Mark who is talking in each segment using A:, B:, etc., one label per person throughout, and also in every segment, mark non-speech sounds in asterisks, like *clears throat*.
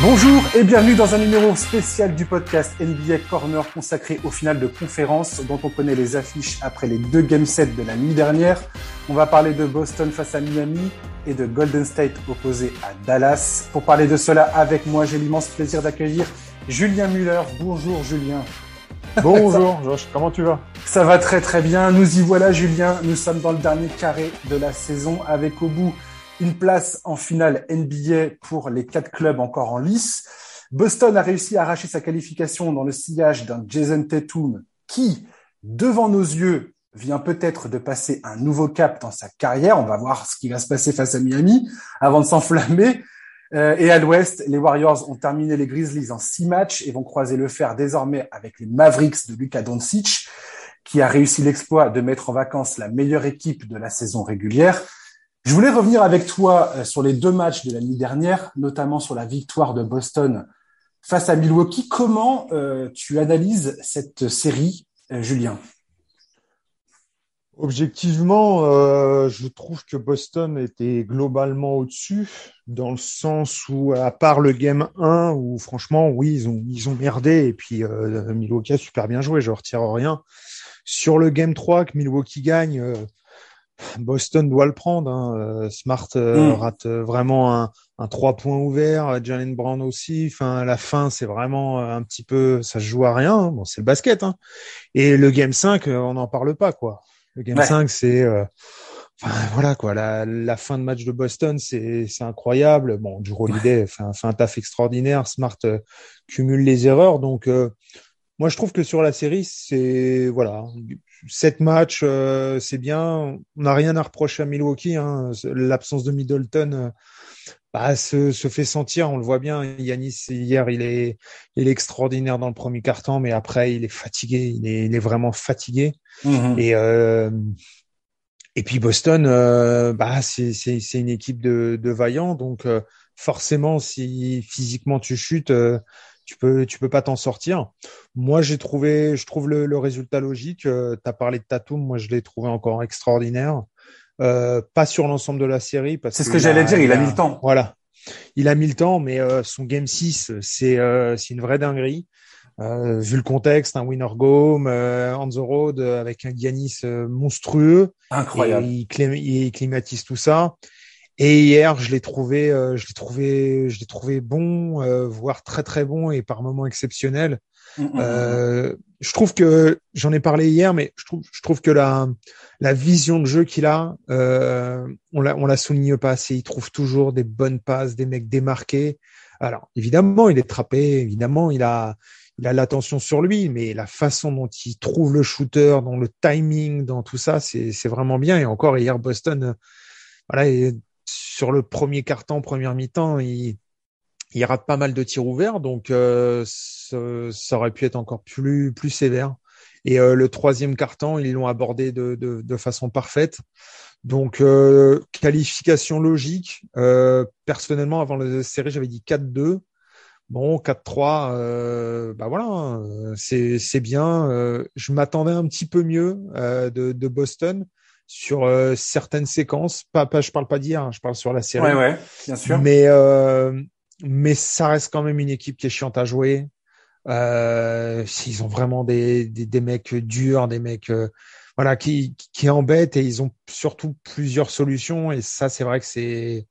A: Bonjour et bienvenue dans un numéro spécial du podcast NBA Corner consacré au final de conférence dont on connaît les affiches après les deux game sets de la nuit dernière. On va parler de Boston face à Miami et de Golden State opposé à Dallas. Pour parler de cela avec moi, j'ai l'immense plaisir d'accueillir Julien Muller. Bonjour Julien.
B: Bonjour Josh, comment tu vas?
A: Ça va très très bien. Nous y voilà Julien. Nous sommes dans le dernier carré de la saison avec au bout une place en finale NBA pour les quatre clubs encore en lice. Boston a réussi à arracher sa qualification dans le sillage d'un Jason Tatum qui, devant nos yeux, vient peut-être de passer un nouveau cap dans sa carrière. On va voir ce qui va se passer face à Miami avant de s'enflammer. Euh, et à l'ouest, les Warriors ont terminé les Grizzlies en six matchs et vont croiser le fer désormais avec les Mavericks de Luka Doncic, qui a réussi l'exploit de mettre en vacances la meilleure équipe de la saison régulière. Je voulais revenir avec toi euh, sur les deux matchs de la nuit dernière, notamment sur la victoire de Boston face à Milwaukee. Comment euh, tu analyses cette série, euh, Julien?
B: Objectivement, je trouve que Boston était globalement au-dessus, dans le sens où, à part le game 1, où franchement, oui, ils ont, ils ont merdé, et puis Milwaukee a super bien joué, je retire rien. Sur le game 3, que Milwaukee gagne, Boston doit le prendre. Hein. Smart mm. rate vraiment un, un 3 points ouvert, Jalen Brown aussi. Enfin, la fin, c'est vraiment un petit peu, ça se joue à rien. Hein. Bon, c'est le basket. Hein. Et le game 5, on n'en parle pas, quoi. Le game 5, c'est euh, enfin voilà quoi, la, la, fin de match de Boston, c'est c'est incroyable. Bon, Drew Holiday fait, un, fait un taf extraordinaire, Smart euh, cumule les erreurs donc euh, moi je trouve que sur la série, c'est voilà, sept matchs, c'est bien, on n'a rien à reprocher à Milwaukee hein. l'absence de Middleton bah, se, se, fait sentir, on le voit bien. Yanis hier, il est, il est extraordinaire dans le premier carton, mais après il est fatigué, il est, il est vraiment fatigué. Mmh et euh, et puis Boston, euh, bah c'est c'est c'est une équipe de de vaillants, donc euh, forcément si physiquement tu chutes, euh, tu peux tu peux pas t'en sortir. Moi j'ai trouvé, je trouve le, le résultat logique. tu as parlé de Tatum, moi je l'ai trouvé encore extraordinaire. Euh, pas sur l'ensemble de la série.
A: C'est ce que j'allais dire, il a, mis le temps.
B: Voilà. Il a mis le temps, mais euh, son Game 6, c'est euh, c'est une vraie dinguerie. vu le contexte, un winner go home, on the road avec un Giannis monstrueux.
A: Incroyable.
B: il, il, climatise tout ça. Et hier, je l'ai trouvé, je l'ai trouvé, je l'ai trouvé bon, voire très très bon et par moments exceptionnel. Mm, mm, mm, je trouve que j'en ai parlé hier, mais je trouve, je trouve que la, la vision de jeu qu'il a, euh, on la, on la souligne pas assez. Il trouve toujours des bonnes passes, des mecs démarqués. Alors évidemment, il est trappé, évidemment, il a, il a l'attention sur lui, mais la façon dont il trouve le shooter, dans le timing, dans tout ça, c'est, c'est vraiment bien. Et encore hier, Boston, voilà, sur le premier carton, première mi-temps, il il rate pas mal de tirs ouverts, donc euh, ça, aurait pu être encore plus sévère. Et euh, le troisième carton, ils l'ont abordé de, façon parfaite. Donc euh, qualification logique. personnellement, avant la série, j'avais dit 4-2. Bon, 4-3, bah voilà, hein, c'est bien. je m'attendais un petit peu mieux de Boston sur certaines séquences. Pas, pas, je parle pas d'hier, hein, je parle sur la série.
A: Ouais, ouais, bien sûr.
B: Mais euh, mais ça reste quand même une équipe qui est chiante à jouer. Euh, s'ils ont vraiment des, des, des, mecs durs, des mecs euh, voilà qui, qui embêtent et ils ont surtout plusieurs solutions et ça c'est vrai que c'est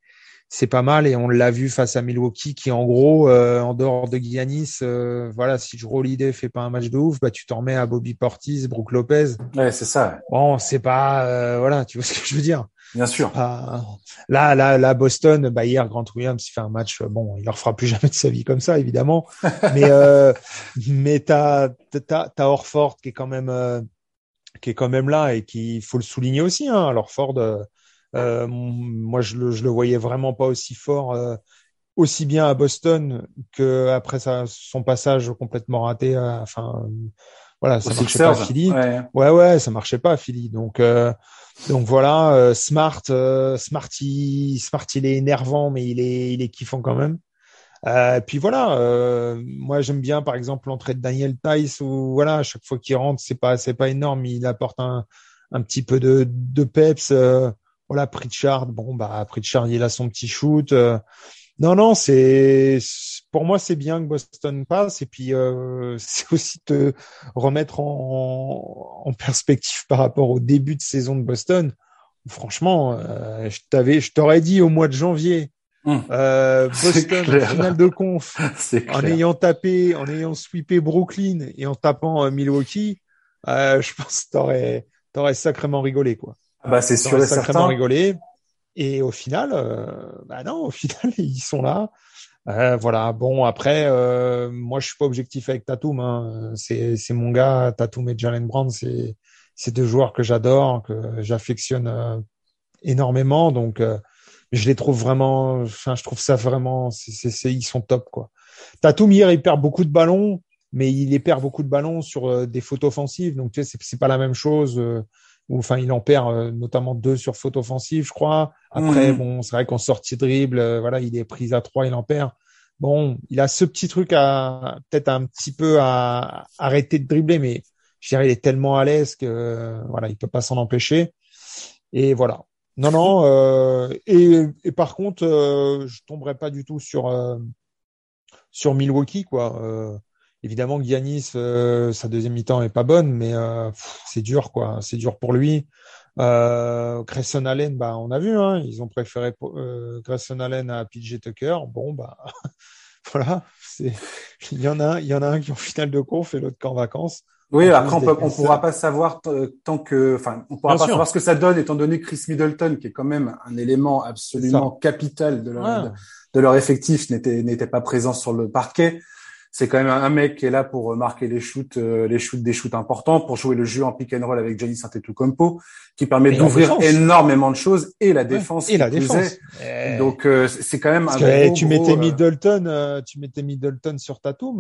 B: c'est pas mal et on l'a vu face à Milwaukee qui en gros euh, en dehors de Giannis euh, voilà si Drew Holiday fait pas un match de ouf bah tu t'en remets à Bobby Portis, Brook Lopez.
A: Ouais, c'est ça.
B: Bon, c'est pas voilà, tu vois ce que je veux dire.
A: Bien sûr.
B: là, là, là, Boston, bah hier, Grant Williams, il fait un match. Bon, il leur fera plus *laughs* jamais de sa vie comme ça, évidemment. mais euh, mais t'as t'as t'as Orford qui est quand même euh, qui est quand même là et qui faut le souligner aussi. Hein. Alors Ford, euh, euh, moi je le je le voyais vraiment pas aussi fort. Euh, aussi bien à Boston que après sa, son passage complètement raté. enfin, voilà, ça marchait pas à Philly. Ouais. ouais. ouais, ça marchait pas à Philly. Donc, euh, donc voilà, euh, Smart, euh, Smart, il, Smart, il est énervant, mais il est, il est kiffant quand même. Euh, puis voilà, euh, moi j'aime bien par exemple l'entrée de Daniel Tice où voilà, à chaque fois qu'il rentre, c'est pas, c'est pas énorme, il apporte un, un petit peu de, de peps. Euh, voilà, Pritchard, bon bah Pritchard il a son petit shoot. non non, c'est pour moi, c'est bien que Boston passe. Et puis, euh, *laughs* c'est aussi te remettre en, en, perspective par rapport au début de saison de Boston. Franchement, euh, je t'avais, je t'aurais dit au mois de janvier, hum. euh, *laughs* Boston finale de conf, *laughs* en ayant tapé, en ayant sweepé Brooklyn et en tapant euh, Milwaukee, euh, je pense que t'aurais, t'aurais sacrément rigolé, quoi.
A: Ah bah, c'est sûr et
B: sacrément rigolé. Et au final, euh, bah non, au *laughs* final, ils sont là. Euh, voilà. Bon, après, euh, moi, je suis pas objectif avec Tatum. Hein. C'est, c'est mon gars, Tatum et Jalen Brown. C'est, c'est deux joueurs que j'adore, que j'affectionne euh, énormément. Donc, euh, je les trouve vraiment. Enfin, je trouve ça vraiment. C'est, c'est, c'est, ils sont top, quoi. Tatum hier, il perd beaucoup de ballons, mais il les perd beaucoup de ballons sur des fautes offensives. Donc, tu sais, c'est, c'est pas la même chose ou enfin il en perd euh, notamment deux sur faute offensive, je crois. Après, mmh. bon, c'est vrai qu'en sortie dribble, euh, voilà, il est pris à trois, il en perd. Bon, il a ce petit truc à peut-être un petit peu à arrêter de dribbler, mais je dirais il est tellement à l'aise que voilà, il peut pas s'en empêcher. Et voilà. Non, non. Euh, et, et, par contre, euh, je tomberai pas du tout sur sur Milwaukee, quoi. Évidemment, Giannis, euh, sa deuxième mi-temps est pas bonne, mais euh, c'est dur, quoi. C'est dur pour lui. Euh, Grayson Allen, bah, on a vu, hein, ils ont préféré euh, Grayson Allen à PJ Tucker. Bon, bah, *laughs* voilà. C'est, il y en a, il y en a un qui est en finale de conf et l'autre qui est en vacances.
A: Oui, après on, peut, on pourra pas savoir tant que, enfin, on pourra pas savoir ce que ça donne étant donné Chris Middleton, qui est quand même un élément absolument capital de leur, de, de leur effectif, n'était n'était pas présent sur le parquet c'est quand même un mec qui est là pour marquer les shoots, euh, les shoots des shoots importants, pour jouer le jeu en pick and roll avec Giannis Antetokounmpo, qui permet d'ouvrir énormément de choses et la défense.
B: et la défense.
A: Donc euh, c'est quand même un
B: gros, tu mettais euh, Middleton, tu mettais Middleton sur Tatum,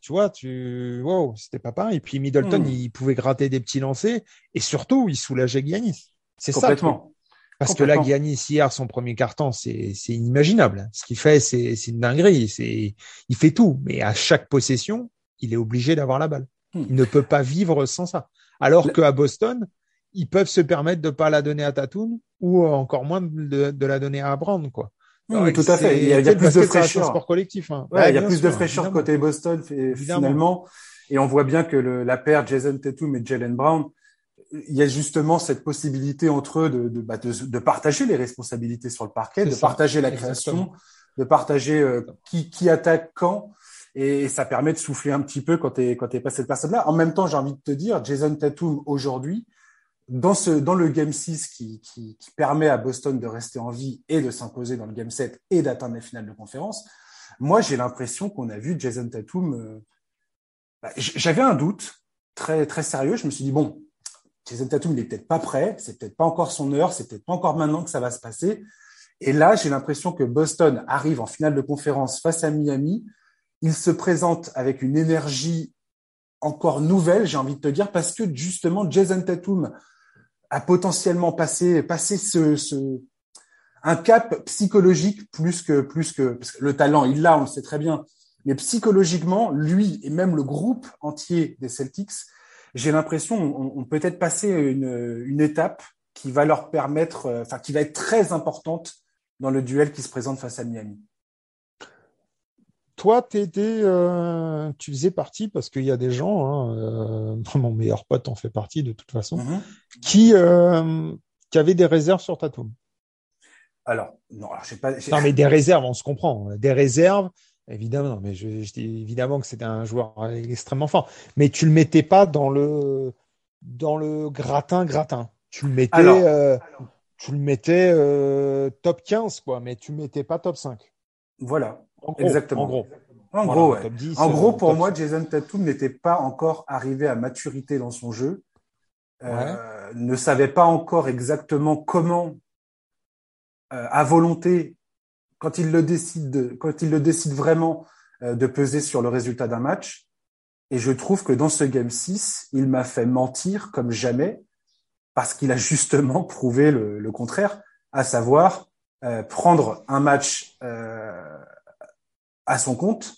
B: tu vois, tu, wow, c'était pas pareil. Et puis Middleton, hmm. il pouvait gratter des petits lancers et surtout, il soulageait Giannis. C'est ça.
A: Complètement.
B: Parce que là, Giannis hier, son premier carton, c'est inimaginable. Ce qu'il fait, c'est une dinguerie. C'est il fait tout, mais à chaque possession, il est obligé d'avoir la balle. Hmm. Il ne peut pas vivre sans ça. Alors qu'à Boston, ils peuvent se permettre de pas la donner à Tatum ou encore moins de, la donner à Brand, quoi.
A: Oui, tout à fait. Il y a, plus de fraîcheur.
B: Sport collectif. Hein.
A: Ouais, il y a plus de fraîcheur côté Boston finalement. Et on voit bien que le, la paire Jason Tatum et Jalen Brown, il y a justement cette possibilité entre eux de, de, bah, de, partager les responsabilités sur le parquet, de partager la création, de partager euh, qui, qui attaque quand. Et, ça permet de souffler un petit peu quand tu quand pas cette personne-là. En même temps, j'ai envie de te dire, Jason Tatum aujourd'hui, dans ce dans le game 6 qui, qui, qui, permet à Boston de rester en vie et de s'imposer dans le game 7 et d'atteindre la finale de conférence, moi j'ai l'impression qu'on a vu Jason Tatum. Euh, bah, j'avais un doute très très sérieux. Je me suis dit bon, Jason Tatum, n'est peut-être pas prêt, c'est peut-être pas encore son heure, c'est peut-être pas encore maintenant que ça va se passer. Et là, j'ai l'impression que Boston arrive en finale de conférence face à Miami. Il se présente avec une énergie encore nouvelle, j'ai envie de te dire, parce que justement, Jason Tatum a potentiellement passé, passé ce, ce un cap psychologique plus que, plus que, parce que le talent, il l'a, on le sait très bien. Mais psychologiquement, lui et même le groupe entier des Celtics j'ai l'impression on, on peut être passé une, une étape qui va leur permettre, euh, enfin qui va être très importante dans le duel qui se présente face à Miami.
B: Toi, euh, tu faisais partie parce qu'il y a des gens, hein, euh, *laughs* mon meilleur pote en fait partie de toute façon, mm-hmm. qui euh, qui avaient des réserves sur Tatum.
A: Alors non, alors j'ai pas.
B: Non mais des réserves, on se comprend, des réserves Évidemment, mais je, je, dis évidemment que c'était un joueur extrêmement fort. Mais tu le mettais pas dans le dans le gratin gratin. Tu le mettais euh, tu le mettais euh, top 15 quoi, mais tu le mettais pas top 5.
A: Voilà. exactement. En gros. En gros, en gros pour moi, Jason Tatum n'était pas encore arrivé à maturité dans son jeu. Euh, ne savait pas encore exactement comment euh, à volonté quand il le décide, quand il le décide vraiment euh, de peser sur le résultat d'un match. Et je trouve que dans ce game 6, il m'a fait mentir comme jamais parce qu'il a justement *laughs* prouvé le, contraire, à savoir euh, prendre un match euh, à son compte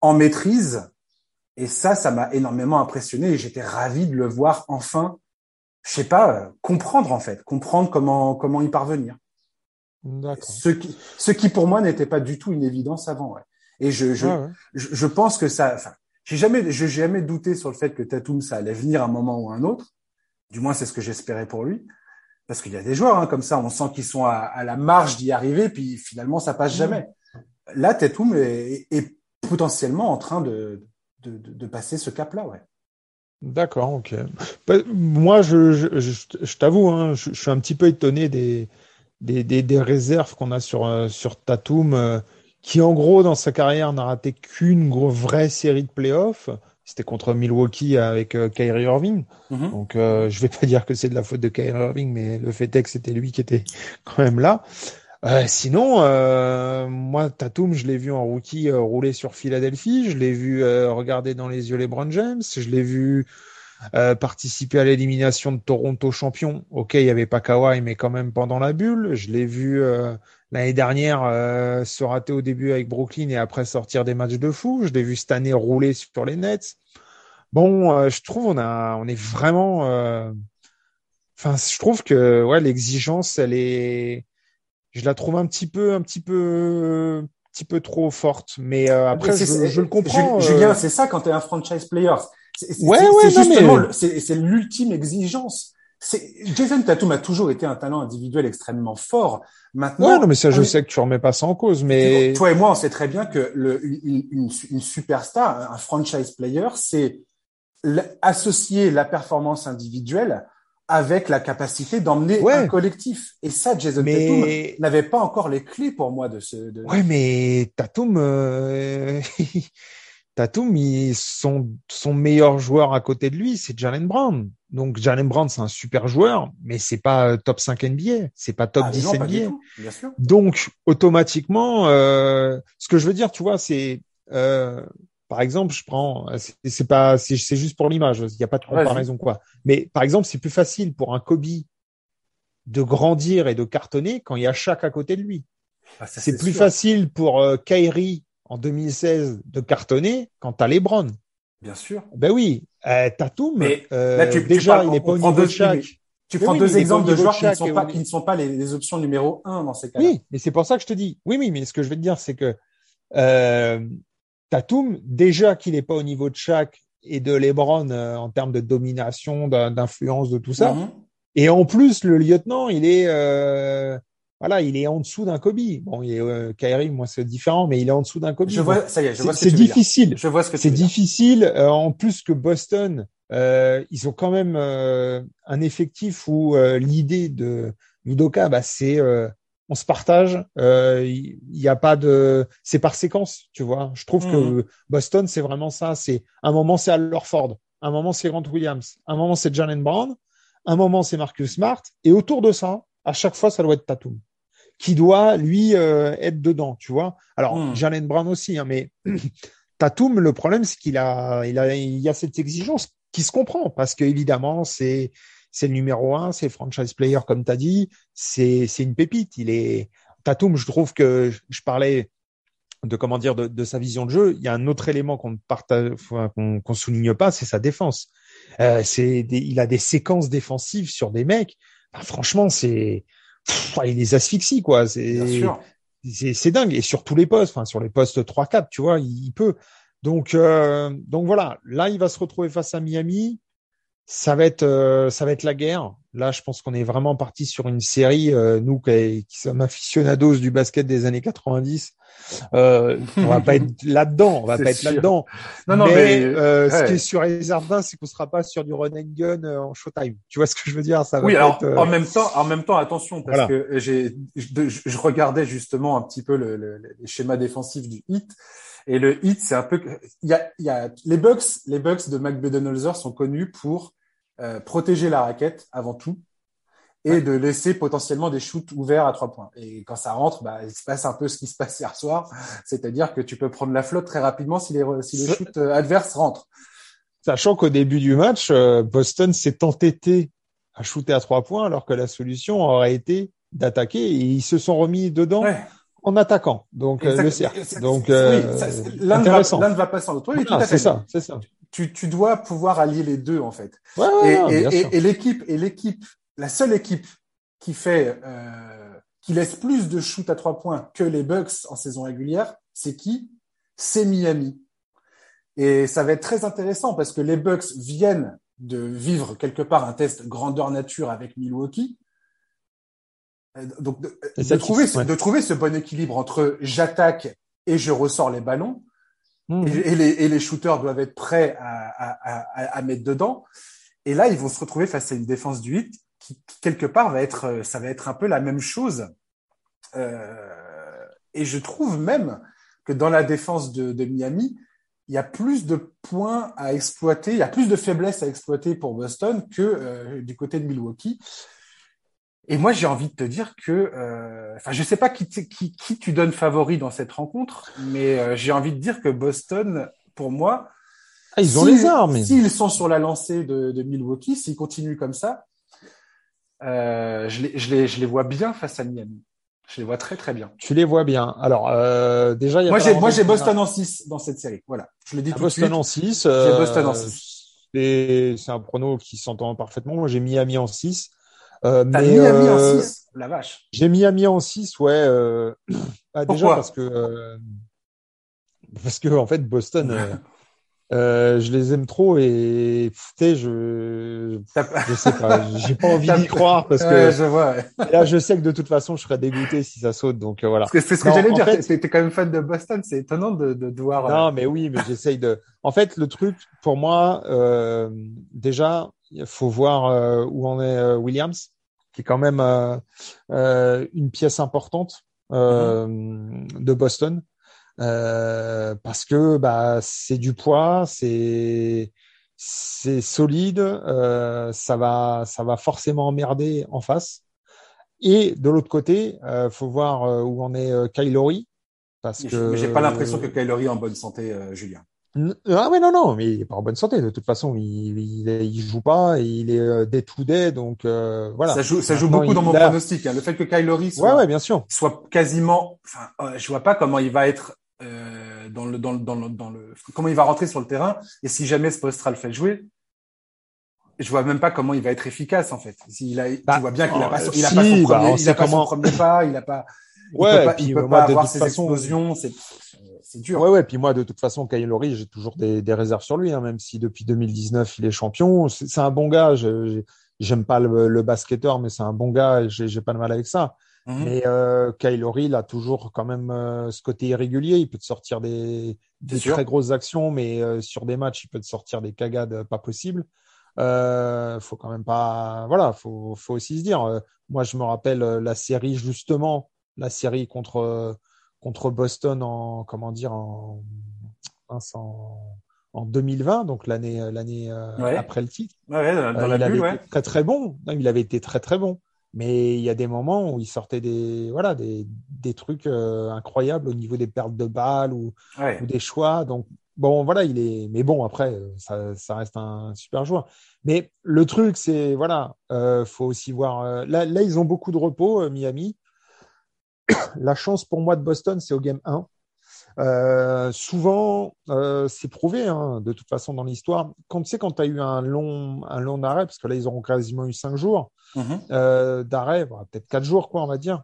A: en maîtrise. Et ça, ça m'a énormément impressionné et j'étais ravi de le voir enfin, je sais pas, comprendre en fait, comprendre comment comment y parvenir. Ce qui, ce qui pour moi n'était pas du tout une évidence avant. Ouais. Et je, je, je, pense que ça, enfin, j'ai jamais, j'ai jamais douté sur le fait que Tatum ça allait venir à un moment ou un autre. Du moins, c'est ce que j'espérais pour lui. Parce qu'il y a des joueurs hein, comme ça, on sent qu'ils sont à, à la marge d'y arriver, puis finalement ça passe jamais. Là, Tatum est, est, potentiellement en train de, de, de, passer ce cap-là, ouais.
B: D'accord, ok. Bah, moi, je, je, je, t'avoue, hein, je, suis un petit peu étonné des, des, des, des réserves qu'on a sur, euh, sur Tatum, euh, qui en gros, dans sa carrière, n'a raté qu'une vraie série de playoffs. C'était contre Milwaukee avec euh, Kyrie Irving. Mm-hmm. Donc, euh, je vais pas dire que c'est de la faute de Kyrie Irving, mais le fait est que c'était lui qui était *laughs* quand même là. Euh, sinon, euh, moi, Tatum, je l'ai vu en rookie euh, rouler sur Philadelphie, je l'ai vu regarder dans les yeux les Brown James, je l'ai vu participer à l'élimination de Toronto champion. Ok, il y avait pas Kawhi, mais quand même pendant la bulle. Je l'ai vu l'année dernière se rater au début avec Brooklyn et après sortir des matchs de fou. Je l'ai vu cette année rouler sur les Nets. Bon, je trouve on a, on est vraiment. Enfin, je trouve que ouais, l'exigence, elle est je la trouve un petit peu, un petit peu, un petit peu trop forte. Mais euh, après, je, le comprends.
A: Julien, euh. c'est ça quand tu es un franchise player. C'est ouais, ouais, justement, c'est l'ultime exigence. Jason Tatum a toujours été un talent individuel extrêmement fort. Maintenant,
B: ouais, non, mais ça, je sais que tu remets pas ça en cause, mais
A: toi et moi, on sait très bien que le, une, une superstar, un franchise player, c'est associer la performance individuelle avec la capacité d'emmener un collectif. Et ça, Jason Tatum n'avait pas encore les clés pour moi de ce. De...
B: Ouais, mais Tatum, euh... *laughs* Tatum, son, son meilleur joueur à côté de lui, c'est Jalen Brown. Donc Jalen Brown, c'est un super joueur, mais c'est pas euh, top 5 NBA, c'est pas top 10 NBA.
A: bien sûr.
B: Donc automatiquement, euh, ce que je veux dire, tu vois, c'est euh, par exemple, je prends, c'est pas, c'est juste pour l'image, il n'y a pas de comparaison quoi. Mais par exemple, c'est plus facile pour un Kobe de grandir et de cartonner quand il y a chaque à côté de lui. Ah, c'est plus facile pour euh, Kyrie en 2016 de cartonner quand t'as LeBron.
A: Bien sûr.
B: Ben oui, euh, Tatum, mais euh, déjà il n'est pas au niveau de chaque.
A: Tu prends deux exemples de joueurs qui ne sont pas, qui ne sont pas les, options numéro un dans ces cas-là.
B: Oui, mais c'est pour ça que je te dis. Oui, oui, mais ce que je veux te dire, c'est que euh, Tatum, déjà qu'il n'est pas au niveau de Shaq et de LeBron euh, en termes de domination, d'influence, de tout ça. Mhm. Et en plus, le lieutenant, il est euh, voilà, il est en dessous d'un Kobe. Bon, il est euh, Kyrie, moi c'est différent, mais il est en dessous d'un Kobe.
A: Je vois, ça y est, je vois
B: ce que C'est difficile.
A: Je vois ce que
B: c'est difficile. Euh, en plus que Boston, ils ont quand même un effectif où l'idée de Udoka, bah, c'est on se partage. Il euh, n'y a pas de, c'est par séquence, tu vois. Je trouve que mhm. Boston, c'est vraiment ça. C'est un moment c'est Al Ford, un moment c'est Grant Williams, un moment c'est Jalen Brown, un moment c'est Marcus Smart, et autour de ça, à chaque fois, ça doit être Tatum qui doit lui euh, être dedans, tu vois. Alors mhm. Jalen Brown aussi, hein, mais *clears throat* Tatum, le problème c'est qu'il a, il a, il y a cette exigence qui se comprend parce que évidemment c'est c'est le numéro un, c'est franchise player comme tu as dit, c'est c'est une pépite. Il est Tatum, je trouve que je parlais de comment dire de, sa vision de jeu. Il y a un autre élément qu'on partage, qu'on qu'on souligne pas, c'est sa défense. Euh, c'est il a des séquences défensives sur des mecs. Franchement, c'est il les asphyxie quoi. C'est c'est dingue et sur tous les postes, enfin sur les postes 3-4, tu vois, il, peut. Donc euh, donc voilà, là il va se retrouver face à Miami ça va être euh, ça va être la guerre. Là, je pense qu'on est vraiment parti sur une série. Euh, nous qui, sommes aficionados du basket des années 90, euh, on va pas être *laughs* là-dedans. On va pas être là-dedans. Non, non, mais, euh, ce qui est sur les jardins, c'est qu'on sera pas sur du run and gun en showtime. Tu vois ce que je veux dire?
A: Ça va Oui, alors en même temps, en même temps, attention parce que j'ai je, je, regardais justement un petit peu le, le, les schémas défensifs du hit. Et le hit, c'est un peu, il y a, il y a les Bucks, les Bucks de Mac sont connus pour euh, protéger la raquette avant tout et de laisser potentiellement des shoots ouverts à trois points. Et quand ça rentre, bah, il se passe un peu ce qui se passe hier soir, c'est-à-dire que tu peux prendre la flotte très rapidement si les, si les shoots euh, adverses rentrent.
B: Sachant qu'au début du match, euh, Boston s'est entêté à shooter à trois points alors que la solution aurait été d'attaquer et ils se sont remis dedans en attaquant. Donc le cercle. Donc
A: l'un ne va pas sans l'autre.
B: Oui, c'est ça, c'est ça
A: tu, tu dois pouvoir allier les deux en fait.
B: Ouais,
A: et, et, et, l'équipe et l'équipe, la seule équipe qui fait euh, qui laisse plus de shoot à trois points que les Bucks en saison régulière, c'est qui? C'est Miami. Et ça va être très intéressant parce que les Bucks viennent de vivre quelque part un test grandeur nature avec Milwaukee. Euh, donc de, trouver, de trouver ce bon équilibre entre j'attaque et je ressors les ballons, mmh. et, les, et, les, shooters doivent être prêts à, à, à, mettre dedans. Et là, ils vont se retrouver face à une défense du 8 qui, quelque part, va être, euh, ça va être un peu la même chose. Euh, et je trouve même que dans la défense de, de, Miami, il y a plus de points à exploiter, il y a plus de faiblesses à exploiter pour Boston que euh, du côté de Milwaukee. Et moi, j'ai envie de te dire que, euh, enfin, je sais pas qui, qui, qui, tu donnes favori dans cette rencontre, mais euh, j'ai envie de dire que Boston, pour moi,
B: ah, ils ont les armes.
A: S'ils sont sur la lancée de, de Milwaukee, s'ils continuent comme ça, euh, je, les, je, les, je les vois bien face à Miami. Je les vois très très bien.
B: Tu les vois bien. Alors euh, déjà,
A: moi j'ai moi j'ai Boston en 6 dans cette série. Voilà, je le dis tout
B: Boston
A: de suite.
B: en 6.
A: J'ai euh, Boston en 6.
B: C'est un prono qui s'entend parfaitement. Moi j'ai Miami en 6.
A: Euh, T'as Miami en 6 La vache.
B: J'ai Miami en 6, ouais. Euh... *clears throat* Ah, déjà parce que euh... parce que en fait Boston *laughs* Euh, je les aime trop et tu je je sais pas, *laughs* j'ai pas envie d'y croire parce que
A: je vois,
B: là je sais que de toute façon je serais dégoûté si ça saute donc euh, voilà.
A: C'est ce que j'allais dire. Fait... T'es quand même fan de Boston, c'est étonnant de, de, de voir.
B: Non euh, mais oui, mais j'essaye de. En fait, le truc pour moi, euh, déjà, il faut voir où en est Williams, qui est quand même une pièce importante mm-hmm. de Boston. Euh, parce que bah c'est du poids, c'est c'est solide, euh, ça va ça va forcément emmerder en face. Et de l'autre côté, euh, faut voir euh, où en est euh, Kylori, parce que
A: j'ai pas l'impression que Kylori est en bonne santé, euh, Julien.
B: Ah ouais non non mais il est pas en bonne santé de toute façon il il, il joue pas il est day to day donc euh, voilà
A: ça joue ça joue beaucoup dans mon pronostic hein. le fait que Kylori soit
B: ouais, ouais, bien sûr
A: soit quasiment enfin je vois pas comment il va être euh, dans, le, dans, le, dans, le, dans le comment il va rentrer sur le terrain et si jamais Spostra le fait jouer je vois même pas comment il va être efficace en fait. S'il a, bah, tu vois bien qu'il a pas, il a pas son bah, premier, il a pas son premier pas, il a pas, il
B: ouais,
A: peut pas,
B: puis,
A: il peut pas avoir ses façon, explosions, c'est, c'est dur.
B: Ouais, ouais. Puis moi, de toute façon, Kyle Lowry, j'ai toujours des, des réserves sur lui, hein, même si depuis 2019 il est champion. C'est, un bon gars. J'aime pas le, le basketteur, mais c'est un bon gars j'ai pas de mal avec ça. Mhm. Mais euh, Kylori, il a toujours quand même euh, ce côté irrégulier. Il peut te sortir des, des très grosses actions, mais euh, sur des matchs, il peut te sortir des cagades pas possibles. Euh, faut quand même pas, voilà, faut, faut aussi se dire. Euh, moi, je me rappelle euh, la série justement, la série contre contre Boston en comment dire en en, en 2020, donc l'année l'année après le titre.
A: Ouais, dans, dans la
B: il
A: bulle,
B: avait été très très bon. il avait été très très bon mais il y a des moments où il sortait des voilà des, des trucs euh, incroyables au niveau des pertes de balles ou,
A: ouais.
B: ou, des choix. Donc bon voilà il est mais bon après ça, ça reste un super joueur. Mais le truc c'est voilà euh, faut aussi voir euh, là là ils ont beaucoup de repos euh, Miami. *coughs* La chance pour moi de Boston c'est au game 1 euh, souvent, euh, c'est prouvé, hein, de toute façon, dans l'histoire. Quand tu sais, quand tu as eu un long, un long arrêt, parce que là, ils auront quasiment eu cinq jours
A: mm -hmm.
B: euh, d'arrêt, bah, peut-être quatre jours, quoi, on va dire.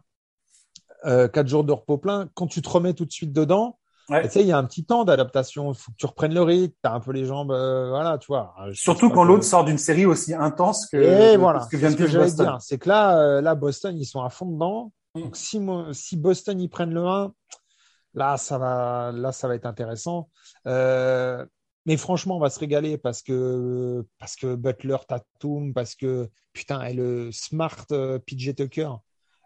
B: Quatre jours de repos plein. Quand tu te remets tout de suite dedans,
A: ouais.
B: tu sais, il y a un petit temps d'adaptation. Il faut que tu reprennes le rythme. Tu as un peu les jambes, voilà, tu vois.
A: Surtout quand que... l'autre sort d'une série aussi intense que,
B: Et voilà,
A: que vient de
B: ce que j'allais dire. C'est que là, là, Boston, ils sont à fond dedans. Mm. Donc, si, si Boston, ils prennent le 1, Là, ça va, là, ça va être intéressant. Euh, mais franchement, on va se régaler parce que parce que Butler, Tatum, parce que putain, et le smart euh, PJ Tucker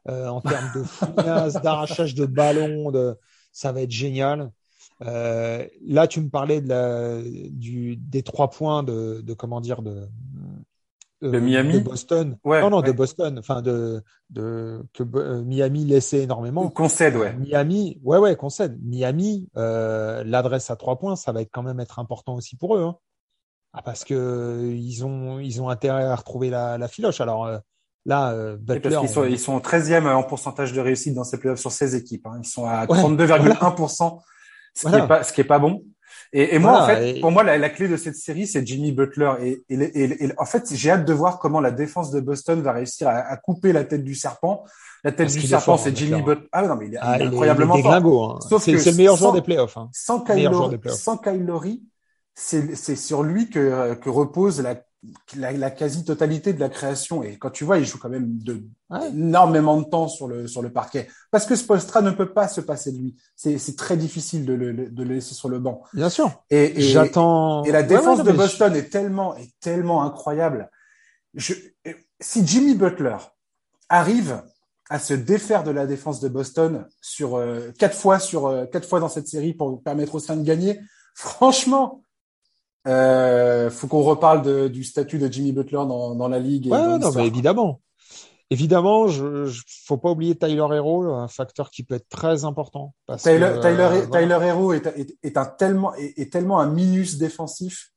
B: euh, en termes de fouillasse, *laughs* d'arrachage de ballon, de, ça va être génial. Euh, là, tu me parlais de la, du, des trois points de, de comment dire de
A: euh, de Miami,
B: de Boston.
A: Ouais,
B: non, non,
A: ouais.
B: de Boston. Enfin, de, de que euh, Miami laissait énormément.
A: Concède, ouais.
B: Miami, ouais, ouais, concède. Miami, euh, l'adresse à trois points, ça va être quand même être important aussi pour eux, hein. ah, parce que ils ont, ils ont intérêt à retrouver la, la filoche. Alors euh, là, Butler,
A: parce qu'ils sont,
B: on...
A: ils sont 13e en pourcentage de réussite dans ces playoffs sur 16 équipes. Hein. Ils sont à 32,1%, ouais, voilà. ce qui voilà. est pas, ce qui est pas bon. Et, moi, en fait, pour moi, la, clé de cette série, c'est Jimmy Butler. Et, et, en fait, j'ai hâte de voir comment la défense de Boston va réussir à, couper la tête du serpent. La tête du serpent, c'est Jimmy Butler. Ah non, mais il est, ah, incroyablement
B: fort. Hein. c'est le meilleur joueur des playoffs. Hein.
A: Sans Kyle, sans Kyle c'est sur lui que, que repose la la, quasi-totalité de la création. Et quand tu vois, il joue quand même de, énormément de temps sur le, sur le parquet. Parce que Spolstra ne peut pas se passer de lui. C'est très difficile de le, de le laisser sur le banc.
B: Bien sûr.
A: Et, j'attends. Et la défense de Boston est tellement, est tellement incroyable. Je, si Jimmy Butler arrive à se défaire de la défense de Boston sur euh, quatre fois sur euh, quatre fois dans cette série pour permettre au Saints de gagner, franchement, euh, faut qu'on reparle de, du statut de Jimmy Butler dans, dans la ligue.
B: Ouais, non, mais évidemment. Évidemment, je, je, faut pas oublier Tyler Hero, un facteur qui peut être très important.
A: Parce Tyler, que, Tyler, euh, Tyler Hero est, est, est, un tellement est, tellement un minus défensif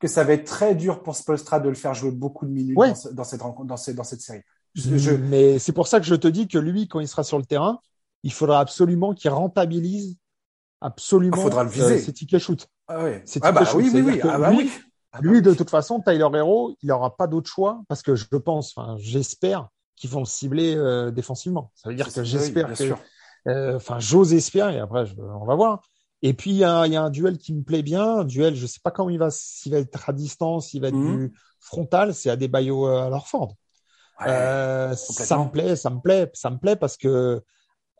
A: que ça va être très dur pour Spolstra de le faire jouer beaucoup de minutes dans, dans, cette rencontre, dans, cette, dans cette série.
B: Je, mais c'est pour ça que je te dis que lui, quand il sera sur le terrain, il faudra absolument qu'il rentabilise absolument
A: il faudra le viser. Euh,
B: ses tickets shoot.
A: Ah, ah bah, oui, oui, oui. Ah bah
B: lui,
A: oui.
B: Ah bah lui, de toute façon, Tyler Hero, il n'aura pas d'autre choix parce que je pense, enfin, j'espère qu'ils vont le cibler euh, défensivement. Ça veut dire que j'espère que, euh, enfin, j'ose espérer. Après, je, on va voir. Et puis il y a, y a, un duel qui me plaît bien, un duel, je sais pas comment il va, s'il va être à distance, s'il va être du frontal, c'est à des baillots à. Ouais, euh, ça me plaît, ça me plaît, ça me plaît parce que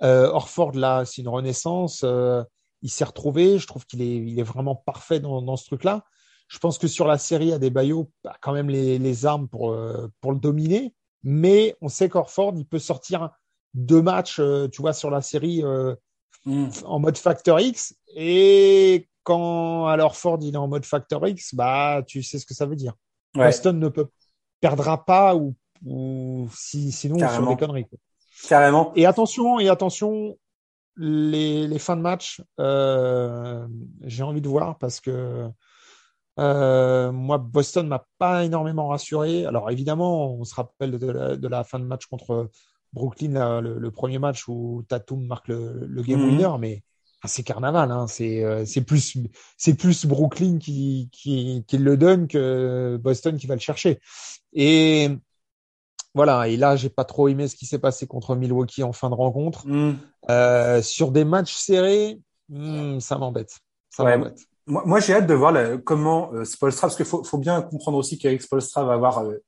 B: euh, Orford là, c'est une renaissance. Euh, il s'est retrouvé. Je trouve qu'il est, il est vraiment parfait dans, dans ce truc-là. Je pense que sur la série, a des a quand même les, les armes pour, euh, pour le dominer. Mais on sait qu'Orford, il peut sortir deux matchs, euh, tu vois, sur la série euh, mm. en mode Factor X. Et quand alors Ford il est en mode Factor X, bah tu sais ce que ça veut dire. Boston ne peut perdra pas ou, ou si, sinon Carrément. sur des conneries.
A: Carrément.
B: Et attention, et attention, les, les fins de match, euh, j'ai envie de voir parce que euh, moi, Boston m'a pas énormément rassuré. Alors évidemment, on se rappelle de la, de la fin de match contre Brooklyn, le, premier match où Tatum marque le, le game mhm. winner, mais c'est carnaval. Hein. C'est euh, c'est plus c'est plus Brooklyn qui, qui qui le donne que Boston qui va le chercher. Et voilà, et là, j'ai pas trop aimé ce qui s'est passé contre Milwaukee en fin de rencontre. Mm. Euh, sur des matchs serrés, mm, ça m'embête. Ça m'embête.
A: Moi, moi j'ai hâte de voir comment euh, Spolstra, parce qu'il faut, faut, bien comprendre aussi qu'avec Spolstra va avoir, euh,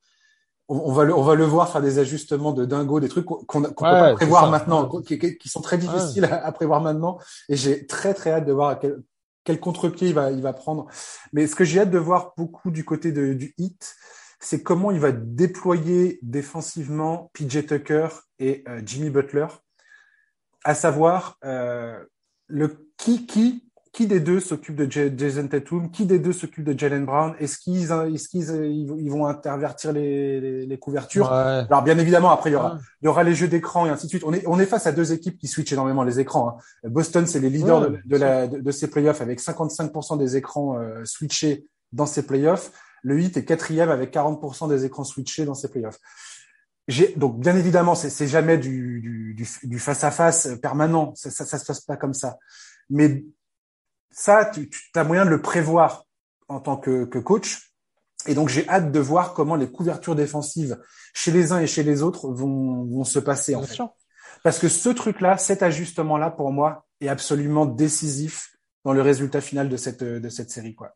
A: on, va le, on va le voir faire des ajustements de dingo, des trucs qu'on peut pas prévoir maintenant, qui, qui, sont très difficiles à, prévoir maintenant. Et j'ai très très hâte de voir quel, quel contre-pied il va, il va prendre. Mais ce que j'ai hâte de voir beaucoup du côté de, du hit, c'est comment il va déployer défensivement PJ Tucker et euh, Jimmy Butler, à savoir euh, le qui qui qui des deux s'occupe de Jason Tatum, qui des deux s'occupe de Jalen Brown, est-ce qu'ils est-ce qu'ils ils vont intervertir les, les, couvertures? Alors bien évidemment après il y aura il y aura les jeux d'écran et ainsi de suite. On est on est face à deux équipes qui switchent énormément les écrans. Hein. Boston c'est les leaders de, la, de, ces playoffs avec 55% des écrans euh, switchés dans ces playoffs. Le 8 est quatrième avec 40% des écrans switchés dans ses playoffs. Donc, bien évidemment, c'est jamais du, du, face à face permanent. Ça, ça, ça se passe pas comme ça. Mais ça, tu, as moyen de le prévoir en tant que, coach. Et donc, j'ai hâte de voir comment les couvertures défensives chez les uns et chez les autres vont, vont se passer. En fait. Parce que ce truc-là, cet ajustement-là, pour moi, est absolument décisif dans le résultat final de cette, de cette série. Quoi.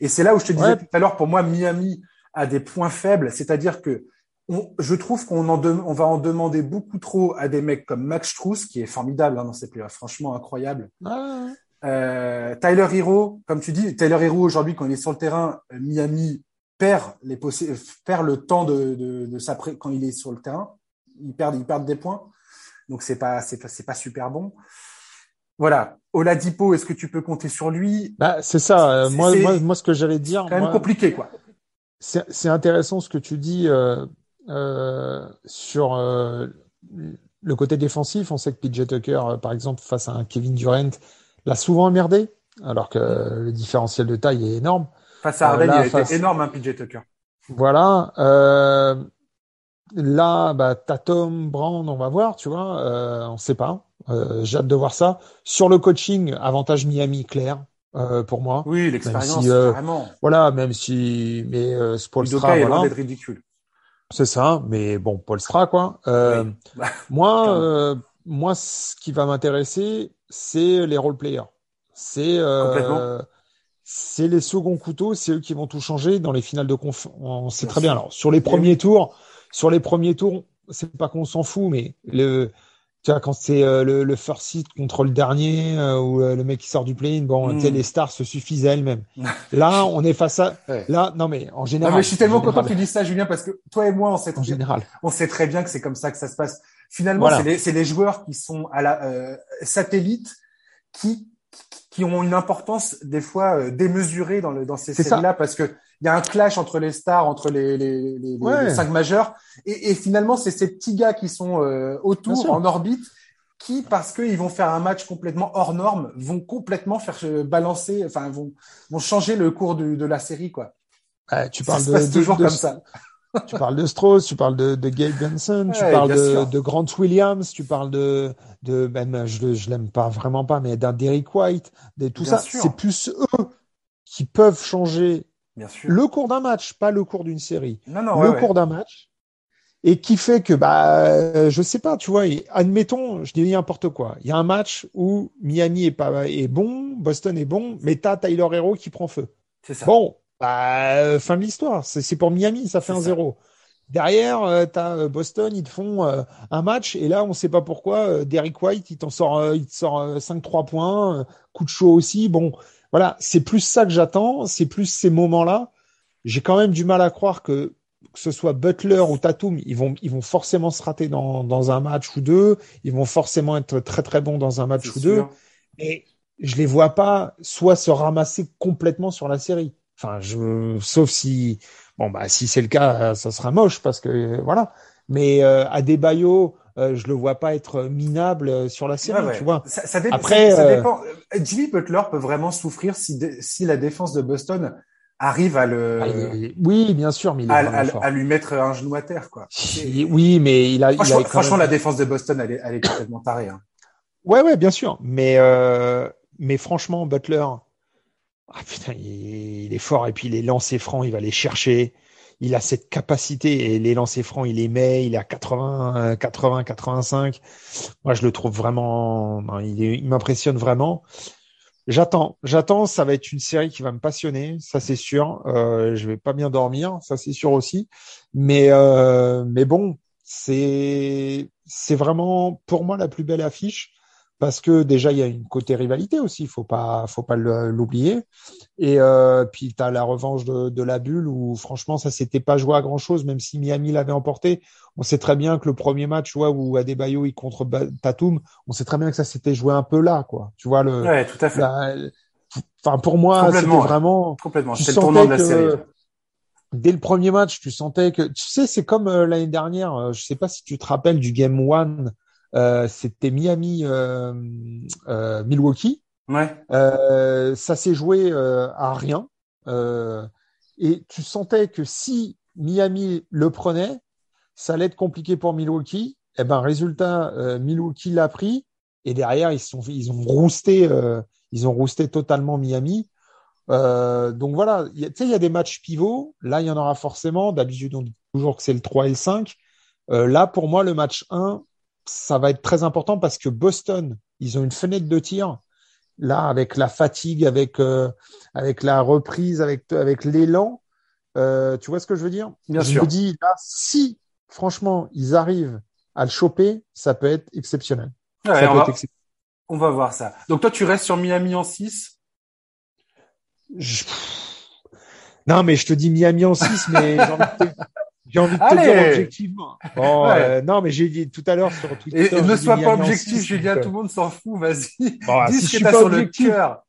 A: Et c'est là où je te disais tout à l'heure, pour moi, Miami a des points faibles, c'est-à-dire que je trouve qu'on en on va en demander beaucoup trop à des mecs comme Max Strauss, qui est formidable hein, dans playoffs, franchement incroyable. Euh, Tyler Hero, comme tu dis, Tyler Hero aujourd'hui, quand il est sur le terrain, Miami perd les perd le temps de, de, de sa quand il est sur le terrain, il perd, il perd des points, donc c'est pas, c'est pas, c'est pas super bon voilà. Oladipo, est-ce que tu peux compter sur lui?
B: Bah, C'est ça. Euh, moi, moi, moi, ce que j'allais dire.
A: C'est quand même compliqué, quoi.
B: C'est intéressant ce que tu dis euh, euh, sur euh, le côté défensif. On sait que PJ Tucker, par exemple, face à un Kevin Durant, l'a souvent emmerdé, alors que le différentiel de taille est énorme.
A: Face à Harden, il a été énorme, hein, PJ Tucker.
B: Voilà. là, bah, Tatum, Brand, on va voir, tu vois. on sait pas. Euh, j'ai hâte de voir ça. Sur le coaching, avantage Miami, clair. euh, pour moi.
A: Oui, l'expérience,
B: si, euh,
A: vraiment.
B: Voilà, même si, mais euh,
A: Spolstra, est d'être ridicule.
B: C'est ça, mais bon, Polstra, quoi. Euh,
A: Oui. *laughs*
B: Moi, euh, moi, ce qui va m'intéresser, c'est les role players. C'est euh, c'est les seconds couteaux, c'est eux qui vont tout changer dans les finales de conf. On sait très bien. Alors sur les
A: Mais
B: premiers
A: oui.
B: tours, sur les premiers tours, c'est pas qu'on s'en fout, mais le tu vois quand c'est euh, le, le first seed contre le dernier euh, ou euh, le mec qui sort du play-in, bon, tu sais,
A: Mm.
B: les stars se suffisent à elles-mêmes. *laughs* Là, on est face à
A: Ouais.
B: là, non mais en
A: Non,
B: général.
A: mais je suis tellement
B: en
A: content que tu dises ça, Julien, parce que toi et moi, on sait
B: En général.
A: on sait très bien que c'est comme ça que ça se passe. Finalement,
B: Voilà.
A: c'est les, c'est les joueurs qui sont à la euh, satellite qui qui ont une importance des fois euh, démesurée dans le dans ces séries-là parce que il y a un clash entre les stars, entre les les, les, les-
B: Ouais.
A: les cinq majeurs et, et finalement c'est ces petits gars qui sont euh, autour en orbite qui parce qu'ils vont faire un match complètement hors norme vont complètement faire balancer enfin vont vont changer le cours de la série quoi.
B: Tu
A: Ça
B: parles
A: se
B: de,
A: passe
B: de-
A: toujours
B: de-
A: comme ça. *laughs*
B: Tu parles de Strauss, tu parles de, de Gabe Benson, tu parles de, Grant Williams, tu parles de, de même, je, le- je l'aime pas vraiment pas, mais d'un Derrick White, de tout
A: Bien
B: ça. C'est plus eux qui peuvent changer
A: Bien sûr.
B: le cours d'un match, pas le cours d'une série.
A: Non non
B: le
A: ouais, ouais.
B: cours d'un match. Et qui fait que, bah, euh, je sais pas, tu vois, et admettons, je dis n'importe quoi. Il y a un match où Miami est pas, est bon, Boston est bon, mais t'as Tyler Hero qui prend feu.
A: c'est ça.
B: Bon, bah, euh, fin de l'histoire. C'est pour Miami, ça fait un
A: ça.
B: zéro. Derrière, euh, t'as euh, Boston, ils te font euh, un match et là, on sait pas pourquoi. euh, Derrick White, il t'en sort, il te sort euh, 5-3 points, coup de chaud aussi. Bon, voilà, c'est plus ça que j'attends. C'est plus ces moments-là. J'ai quand même du mal à croire que que ce soit Butler ou Tatum, ils vont ils vont forcément se rater dans dans un match ou deux. Ils vont forcément être très très bons dans un match ou deux et je les vois pas soit se ramasser complètement sur la série. Enfin, je, sauf si, bon bah si c'est le cas, ça sera moche parce que voilà. Mais euh, Adebayo, euh, je le vois pas être minable euh, sur la série,
A: Ouais, ouais.
B: tu vois.
A: Ça, ça dé-
B: Après,
A: ça-
B: euh,
A: dépend. Jimmy Butler peut vraiment souffrir si, si la défense de Boston arrive à le
B: Ah, oui, bien sûr, mais il est
A: à, à- lui mettre un genou à terre quoi.
B: Oui, mais il a, il a
A: Franchement,
B: quand
A: franchement,
B: même-
A: la défense de Boston, elle est, elle est complètement tarée. Hein.
B: Ouais, ouais, bien sûr. Mais, euh, mais franchement, Butler, ah putain, il, il est fort. Et puis les lancers francs, il va les chercher. Il a cette capacité et les lancers francs, il les met. Il est à 80, euh, 80, 85. Moi, je le trouve vraiment, il m'impressionne vraiment. J'attends, j'attends. Ça va être une série qui va me passionner, ça c'est sûr. Euh, je vais pas bien dormir, ça c'est sûr aussi. Mais, euh, mais bon, c'est, c'est vraiment pour moi la plus belle affiche parce que déjà il y a une côté rivalité aussi, faut pas, faut pas l'oublier. Et euh, puis tu as la revanche de, de la bulle où franchement ça s'était pas joué à grand chose, même si Miami l'avait emporté. On sait très bien que le premier match, tu vois, où Adebayo il contre Tatum, on sait très bien que ça s'était joué un peu là, quoi. Tu vois le,
A: Ouais, tout à fait.
B: enfin pour moi c'était vraiment
A: Complètement. C'est le tournant de la
B: que-
A: série.
B: dès le premier match, tu sentais que, tu sais, c'est comme euh, l'année dernière. euh, je sais pas si tu te rappelles du game one. Euh, c'était Miami, euh, euh, Milwaukee.
A: Ouais.
B: Euh, ça s'est joué euh, à rien. Euh, et tu sentais que si Miami le prenait, ça allait être compliqué pour Milwaukee. Et ben, résultat, euh, Milwaukee l'a pris. Et derrière, ils sont, ils ont rousté, euh, ils ont rousté totalement Miami. Euh, donc voilà, tu sais, il y a des matchs pivots. Là, il y en aura forcément. D'habitude, on dit toujours que c'est le 3 et le 5. Euh, là, pour moi, le match 1, ça va être très important parce que Boston, ils ont une fenêtre de tir. Là, avec la fatigue, avec euh, avec la reprise, avec avec l'élan, euh, tu vois ce que je veux dire?
A: Bien
B: Je
A: sûr.
B: me dis là, si franchement ils arrivent à le choper, ça peut être exceptionnel.
A: Ouais,
B: ça
A: on,
B: peut
A: va,
B: être excep-
A: on va voir ça. Donc toi, tu restes sur Miami en 6
B: Je- Non, mais je te dis Miami en 6, mais j'ai envie de de te
A: Allez
B: dire objectivement. *laughs* Bon,
A: Ouais.
B: euh, non, mais j'ai dit tout à l'heure sur Twitter.
A: Et, et ne sois pas objectif,
B: 6,
A: Julien,
B: donc,
A: tout le monde s'en fout, vas-y. *laughs*
B: Bon,
A: Dis
B: si
A: ce
B: je
A: que
B: suis
A: t'as
B: pas
A: sur
B: objectif.
A: le cœur.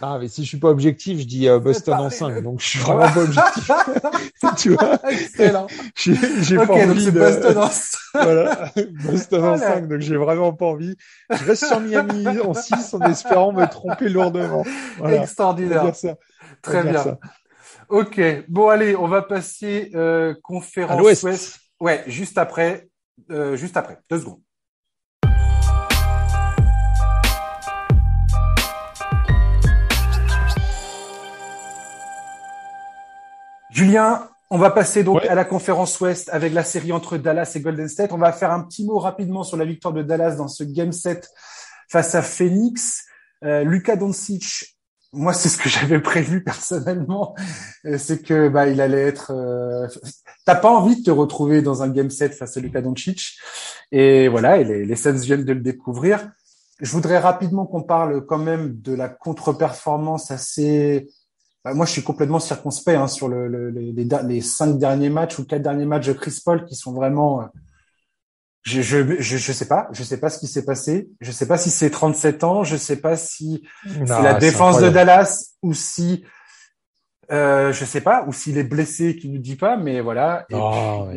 B: Ah, mais si je suis pas objectif, je dis euh, Boston en
A: parler
B: 5,
A: de-
B: donc je suis vraiment pas objectif. *laughs* tu vois,
A: Excellent.
B: j'ai j'ai
A: Ok,
B: pas
A: donc
B: envie
A: c'est
B: de.
A: Boston en 5.
B: Voilà, Boston en
A: Voilà.
B: 5, donc j'ai vraiment pas envie. Je reste sur Miami en 6 en espérant me tromper lourdement. Voilà.
A: Extraordinaire. Très bien.
B: ça.
A: Ok, bon allez, on va passer euh, conférence ouest. Ouais, juste après, euh, juste après, deux secondes. Julien, on va passer donc à la conférence Ouest avec la série entre Dallas et Golden State. On va faire un petit mot rapidement sur la victoire de Dallas dans ce game set face à Phoenix. Euh, Luka Doncic moi c'est ce que *laughs* j'avais prévu personnellement, euh, c'est que bah il allait être. Euh... T'as pas envie de te retrouver dans un game set face à Luka Doncic, et voilà, et les, les viennent de le découvrir. Je voudrais rapidement qu'on parle quand même de la contre-performance assez bah, moi, je suis complètement circonspect hein, sur le, le, les, les, cinq derniers matchs ou quatre derniers matchs de Chris Paul qui sont vraiment. Euh, je, je, je, sais pas, je sais pas ce qui s'est passé. Je sais pas si c'est 37 ans, je sais pas si c'est la défense de Dallas ou si euh, je sais pas, ou s'il est blessé, qui nous dit pas, mais voilà. Et, puis,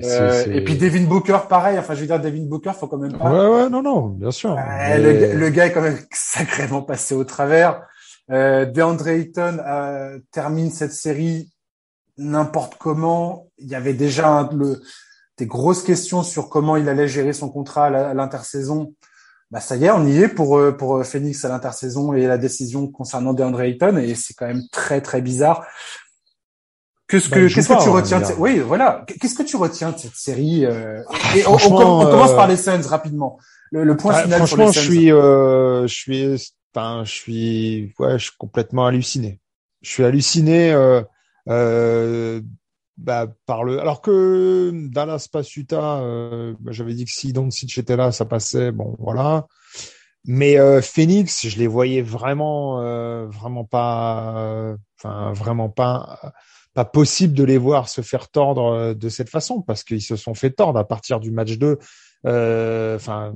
A: euh, et puis Devin Booker, pareil. Enfin, je veux dire, Devin Booker, faut quand même pas.
B: Ouais, ouais, non, non, bien sûr.
A: Euh, le, le, gars est quand même *laughs* sacrément passé au travers. Euh, DeAndre Ayton euh, termine cette série n'importe comment. Il y avait déjà le, des grosses questions sur comment il allait gérer son contrat à l'intersaison. Bah ça y est, on y est pour euh, pour Phoenix à l'intersaison et la décision concernant DeAndre Ayton et c'est quand même très très bizarre. Qu'est-ce que bah, qu'est-ce que tu retiens de cette... Oui, voilà. Qu'est-ce que tu retiens de cette série euh... et on, commence par les Suns rapidement. Le, point final
B: franchement,
A: sur les
B: Suns. je suis euh, je suis Enfin, je suis, ouais, je suis complètement halluciné. Je suis halluciné euh, euh, bah, par le. Alors que Dallas passe euh, bah, j'avais dit que si Doncic était là, ça passait. Bon, voilà. Mais euh, Phoenix, je les voyais vraiment, euh, vraiment pas, enfin, vraiment pas, pas possible de les voir se faire tordre de cette façon parce qu'ils se sont fait tordre à partir du match 2. Enfin,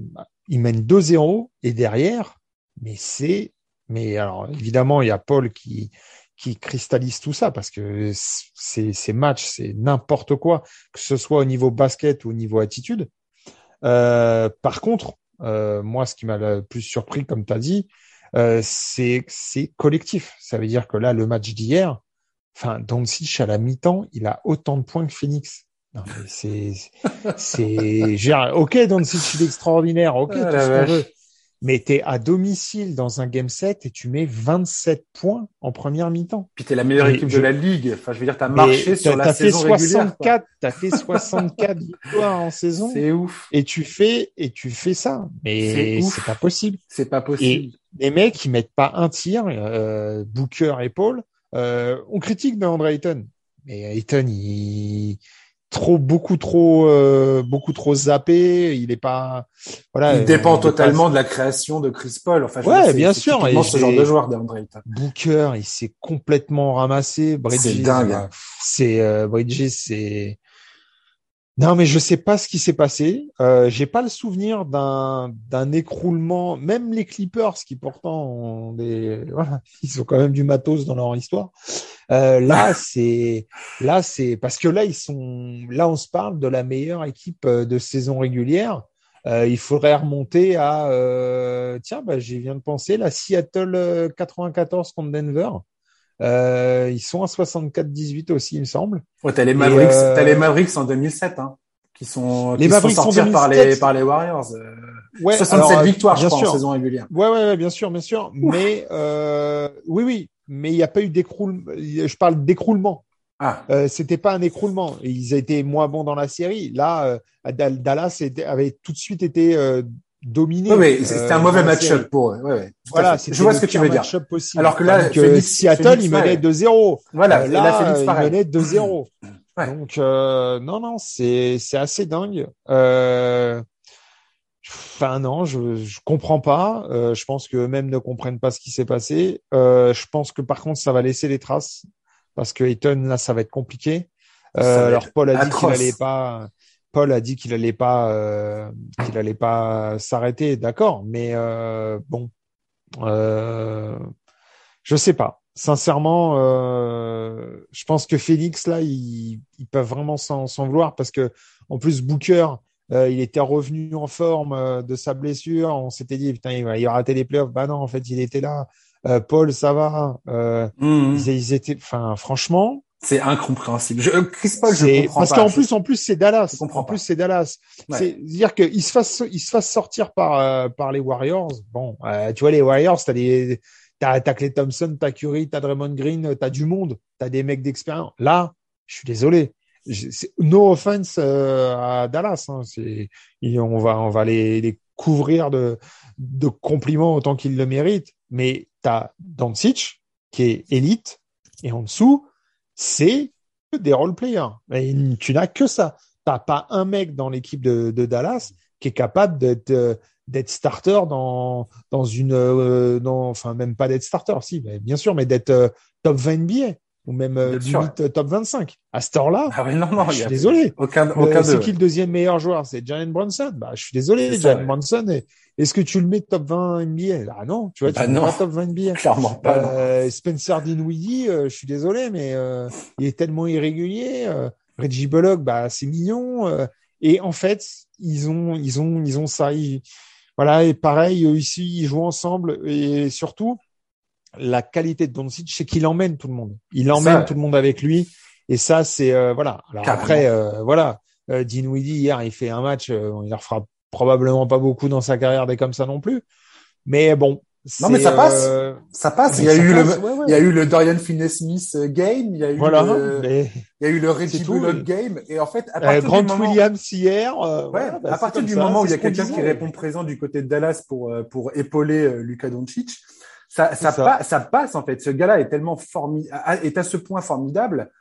B: ils mènent 2-0 et derrière, mais c'est, mais alors évidemment, il y a Paul qui qui cristallise tout ça parce que ces, ces matchs, c'est n'importe quoi, que ce soit au niveau basket ou au niveau attitude. Euh, par contre, euh, moi, ce qui m'a le plus surpris, comme tu as dit, euh, c'est c'est collectif. Ça veut dire que là, le match d'hier, enfin, Doncic à la mi-temps, il a autant de points que Phoenix. C'est c'est *laughs* ok, Doncic il est extraordinaire, ok, ah, tout ce qu'on veut mais tu es à domicile dans un game set et tu mets 27 points en première mi-temps.
A: Puis tu es la meilleure équipe de la ligue. Enfin, je veux dire, tu as marché sur la saison
B: fait 64,
A: Tu
B: as fait 64 victoires en saison.
A: C'est ouf.
B: Et tu fais, et tu fais ça. Mais c'est pas possible.
A: C'est pas possible.
B: Et les mecs, ils mettent pas un tir, euh, Booker et Paul. Euh, on critique de Andre Ayton. Mais Ayton, il, trop beaucoup trop euh, beaucoup trop zappé il est pas
A: voilà il dépend totalement de la création de Chris Paul enfin
B: ouais bien sûr
A: et ce genre de joueur d'Andre
B: Booker il s'est complètement ramassé Bridges c'est dingue c'est euh, Bridges c'est non, mais je sais pas ce qui s'est passé. Euh, J'ai pas le souvenir d'un d'un écroulement. Même les Clippers, qui pourtant ont des, *laughs* voilà, ils ont quand même du matos dans leur histoire. Euh, là, *laughs* c'est là, c'est parce que là, ils sont. Là, on se parle de la meilleure équipe euh, de saison régulière. Euh, il faudrait remonter à. Euh, tiens, bah, j'y viens de penser la Seattle 94 contre Denver. Euh, ils sont à 64-18 aussi, il me semble.
A: Ouais, t'as les Mavericks, euh... les Mavericks en 2007, hein, qui sont, les qui Mavericks sont sortis par les, par les Warriors. Euh, ouais, 67 alors, victoires, je crois, sûr. en saison régulière.
B: Ouais, ouais, bien sûr, bien sûr. Ouf. Mais, euh, oui, oui. Mais il n'y a pas eu d'écroulement. Je parle d'écroulement. Ah. Euh, c'était pas un écroulement. Ils étaient moins bons dans la série. Là, euh, Dallas avait tout de suite été euh, dominé.
A: Oui, mais c'était un mauvais match-up pour eux. Ouais, ouais,
B: voilà,
A: je vois ce que tu veux dire.
B: Possible. Alors que là, Donc, Phoenix, Seattle, il menait 2-0.
A: Voilà,
B: euh, là, Phoenix, il menait 2-0. Ouais. Donc euh, non, non, c'est c'est assez dingue. Euh, Enfin non, je je comprends pas. Euh, je pense que même ne comprennent pas ce qui s'est passé. Euh, je pense que par contre ça va laisser les traces parce que Eton là ça va être compliqué. Euh, alors Paul a dit qu'il allait pas. Paul a dit qu'il allait pas euh, qu'il allait pas s'arrêter, d'accord, mais euh, bon, euh, je sais pas. Sincèrement, euh, je pense que Félix là, ils, ils peuvent vraiment s'en vouloir parce que en plus Booker, euh, il était revenu en forme euh, de sa blessure. On s'était dit putain, il va, il va rater les playoffs. Bah non, en fait, il était là. Euh, Paul, ça va. Mmh. Ils, ils, étaient, enfin, franchement,
A: c'est incompréhensible. Je, Chris Paul, je comprends
B: parce qu'en plus, en plus, c'est Dallas. En plus, c'est Dallas. Ouais. C'est dire qu'il se fasse, il se fasse sortir par euh, par les Warriors. Bon, euh, tu vois, les Warriors, t'as des, t'as t'as Clay Thompson, t'as Curry, t'as Draymond Green, t'as du monde, t'as des mecs d'expérience. Là, Je suis désolé. No offense euh, à Dallas. Hein. On va, on va les, les couvrir de, de compliments autant qu'ils le méritent. Mais t'as Doncic qui est élite et en dessous, c'est des role players. Et tu n'as que ça. T'as pas un mec dans l'équipe de, de Dallas qui est capable d'être euh, d'être starter dans dans une euh, dans, enfin même pas d'être starter si bien sûr mais d'être euh, top 20 NBA ou même euh, limite top 25 à ce temps-là
A: ah oui, non non
B: je suis désolé.
A: aucun aucun
B: c'est qui le deuxième meilleur joueur? C'est Jalen Brunson. Bah je suis désolé Jalen Brunson est-ce que tu le mets top 20 NBA ah non tu vois tu bah non. pas top 20 NBA
A: clairement pas
B: euh, Spencer Dinwiddie je suis désolé mais il est tellement irrégulier Reggie Bullock bah c'est mignon et en fait ils ont ils ont ils ont ça voilà, et pareil, eux ici, ils jouent ensemble et surtout, la qualité de Doncic, c'est qu'il emmène tout le monde. Il emmène tout le monde avec lui. Et ça, c'est euh, voilà. Alors après, euh, voilà, euh, Dinwiddie hier, il fait un match, euh, il ne refera probablement pas beaucoup dans sa carrière des comme ça non plus. Mais bon,
A: non mais ça passe, euh, ça passe. Il y a eu le, il y a eu le Dorian Finney-Smith euh, game, il y a eu le, il y a eu le Reggie Bullock game, et en fait,
B: à partir Grant du moment... Williams hier,
A: ouais, bah, à partir du moment où il y a quelqu'un qui répond présent du côté de Dallas pour pour épauler Luka Doncic, ça ça, ça. ça passe en fait. Ce gars-là est tellement formidable, est à ce point formidable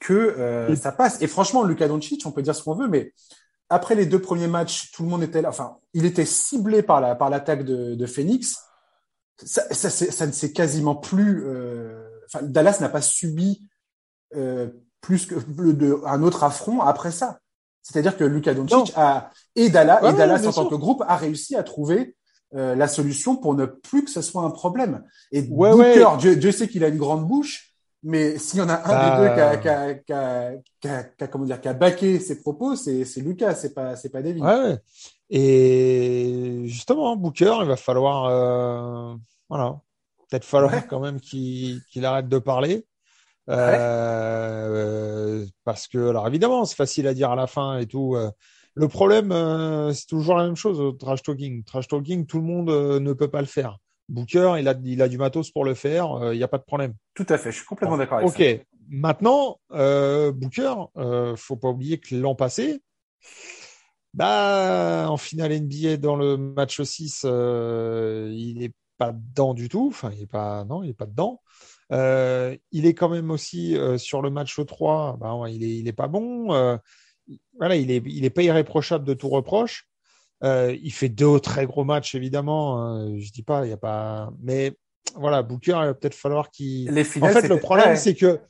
A: que ça passe. Et franchement, Luka Doncic, on peut dire ce qu'on veut, mais après les deux premiers matchs, tout le monde était là. Enfin, il était ciblé par la par l'attaque de, de Phoenix ça, ça, ça ne s'est quasiment plus. Euh, enfin, Dallas n'a pas subi euh, plus que de, un autre affront après ça. C'est-à-dire que Luka Doncic a et Dallas, et Dallas en tant que groupe a réussi à trouver euh, la solution pour ne plus que ce soit un problème. Et Booker, Dieu, Dieu, sait qu'il a une grande bouche, mais s'il y en a un des deux qui a, qui a, qui a, qui a, qui a, comment dire, qui a baqué ses propos, c'est Lucas, c'est pas c'est pas David.
B: Ouais, et justement, Booker, il va falloir, euh, voilà, peut-être falloir quand même qu'il arrête de parler. Euh, parce que, alors évidemment, c'est facile à dire à la fin et tout. Euh. Le problème, c'est toujours la même chose au trash talking. Trash talking, tout le monde ne peut pas le faire. Booker, il a, il a du matos pour le faire, il n'y a pas de problème.
A: Tout à fait, je suis complètement d'accord avec
B: ça. Ok, maintenant, Booker, faut pas oublier que l'an passé, bah, en finale NBA dans le match 6, euh, il n'est pas dedans du tout. Enfin, il est pas, non, il est pas dedans. Euh, il est quand même aussi euh, sur le match 3. Bah, il est, il est pas bon. Euh, voilà, il est, il est pas irréprochable de tout reproche. Euh, il fait deux très gros matchs évidemment. Hein, je dis pas, il y a pas, mais voilà, Booker, il va peut-être falloir qu'il. En fait, le problème, c'est que,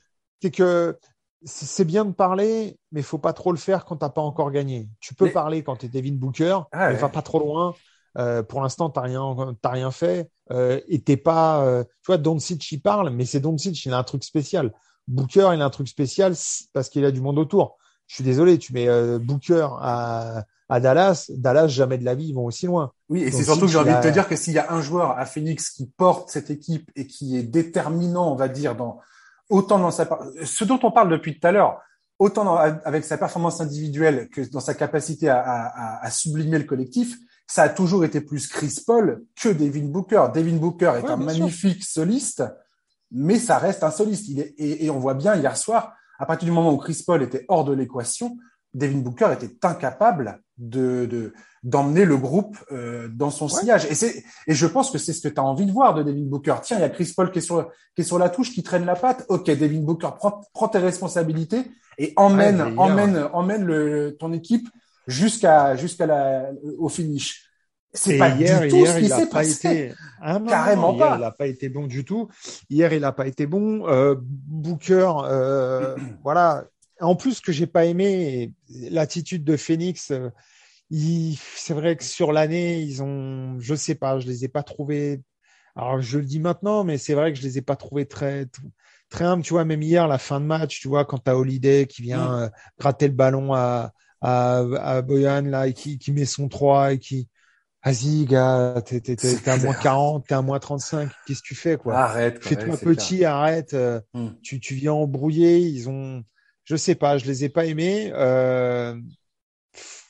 B: c'est que c'est bien de parler, mais il faut pas trop le faire quand t'as pas encore gagné. Tu peux parler quand tu es Devin Booker, ah mais va pas trop loin. Euh, pour l'instant, t'as rien, t'as rien fait, euh, et t'es pas. Euh, tu vois, Doncic il parle, mais c'est Doncic, il a un truc spécial. Booker, il a un truc spécial parce qu'il a du monde autour. Je suis désolé, tu mets euh, Booker à, à Dallas, Dallas jamais de la vie ils vont aussi loin.
A: Oui, et c'est surtout que j'ai envie de te dire que s'il y a un joueur à Phoenix qui porte cette équipe et qui est déterminant, on va dire dans autant dans sa ce dont on parle depuis tout à l'heure, autant avec sa performance individuelle que dans sa capacité à, à, à, sublimer le collectif, ça a toujours été plus Chris Paul que Devin Booker. Devin Booker est un magnifique soliste, mais ça reste un soliste. Il est, et, et, on voit bien hier soir, à partir du moment où Chris Paul était hors de l'équation, Devin Booker était incapable de d'emmener le groupe euh, dans son sillage. Et c'est et je pense que c'est ce que tu as envie de voir de Devin Booker. Tiens, il y a Chris Paul qui est sur qui est sur la touche, qui traîne la patte. Ok, Devin Booker, prends, prends tes responsabilités et emmène emmène emmène le, ton équipe jusqu'à jusqu'à la au finish.
B: C'est pas hier, du tout hier, ce qui s'est passé. Ah Carrément pas. il n'a pas été bon du tout. Hier, il n'a pas été bon. Euh, Booker, euh, voilà, en plus, que j'ai pas aimé, l'attitude de Phoenix, euh, c'est vrai que sur l'année, ils ont, je sais pas, je les ai pas trouvés. Alors, je le dis maintenant, mais c'est vrai que je les ai pas trouvés très, très humbles. Tu vois, même hier, la fin de match, tu vois, quand tu as Holiday qui vient mm. euh, gratter le ballon à, à, à Boyan, là, et qui, qui met son 3 et qui, Vas-y, gars, t'es, t'es, t'es, à moins 40, t'es à moins 35. Qu'est-ce que tu fais, quoi?
A: Arrête.
B: Fais-toi petit, arrête. Euh, mm. Tu, tu viens embrouiller. Ils ont, je sais pas, je les ai pas aimés. Euh,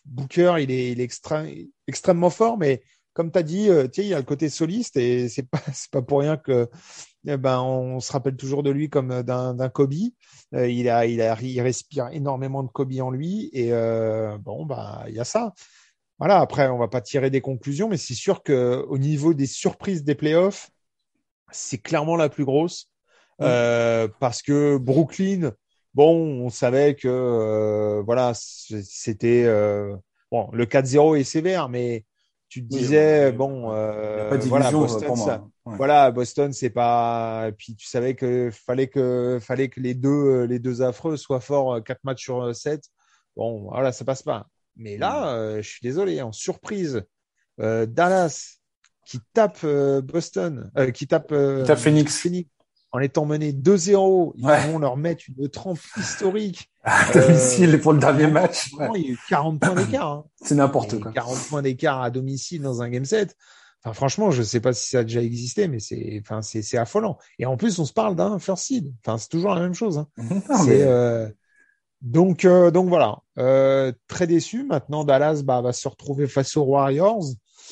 B: Booker, il est, il est extrêmement fort, mais comme tu as dit, euh, il y a le côté soliste et c'est pas *laughs* c'est pas pour rien que eh ben on se rappelle toujours de lui comme d'un d'un Kobe. Euh, il a il a il respire énormément de Kobe en lui et euh, bon bah il y a ça. Voilà, après on va pas tirer des conclusions mais c'est sûr que au niveau des surprises des playoffs, c'est clairement la plus grosse. Euh, parce que Brooklyn bon, on savait que euh, voilà, c'était euh, bon, le 4-0 est sévère mais tu te disais bon euh, voilà Boston ça, ouais. voilà Boston c'est pas et puis tu savais que fallait que fallait que les deux les deux affreux soient forts 4 matchs sur 7 bon voilà ça passe pas mais là euh, je suis désolé en surprise euh, Dallas qui tape Boston qui tape,
A: qui tape Phoenix.
B: Phoenix en étant mené 2-0 ils ouais. vont leur mettre une trempe historique *laughs*
A: à domicile pour le dernier match.
B: Ouais. Il y a eu 40 points d'écart. Hein. *laughs*
A: C'est n'importe quoi.
B: 40 points d'écart à domicile dans un game set. Enfin, franchement, je sais pas si ça a déjà existé, mais c'est, enfin, c'est, c'est affolant. Et en plus, on se parle d'un first seed. Enfin, c'est toujours la même chose. Hein. c'est, mais... donc, euh, donc voilà. Euh, très déçu. Maintenant, Dallas bah, va se retrouver face aux Warriors.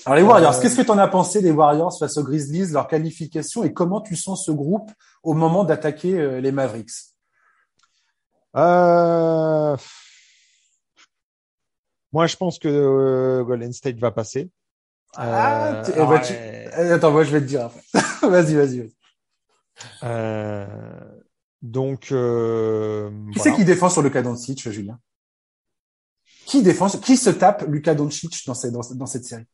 A: Alors les Warriors, euh... qu'est-ce que tu en as pensé des Warriors face aux Grizzlies, leur qualification et comment tu sens ce groupe au moment d'attaquer euh, les Mavericks?
B: Euh... Moi, je pense que Golden State va passer.
A: Ah, eh ben, tu... Attends, moi, je vais te dire après. *laughs* vas-y, vas-y. Vas
B: euh, donc, euh,
A: qui voilà. c'est qui défend sur Luka Doncic, Julien? Qui défend Qui se tape Luka Doncic dans, ces, dans, dans cette série?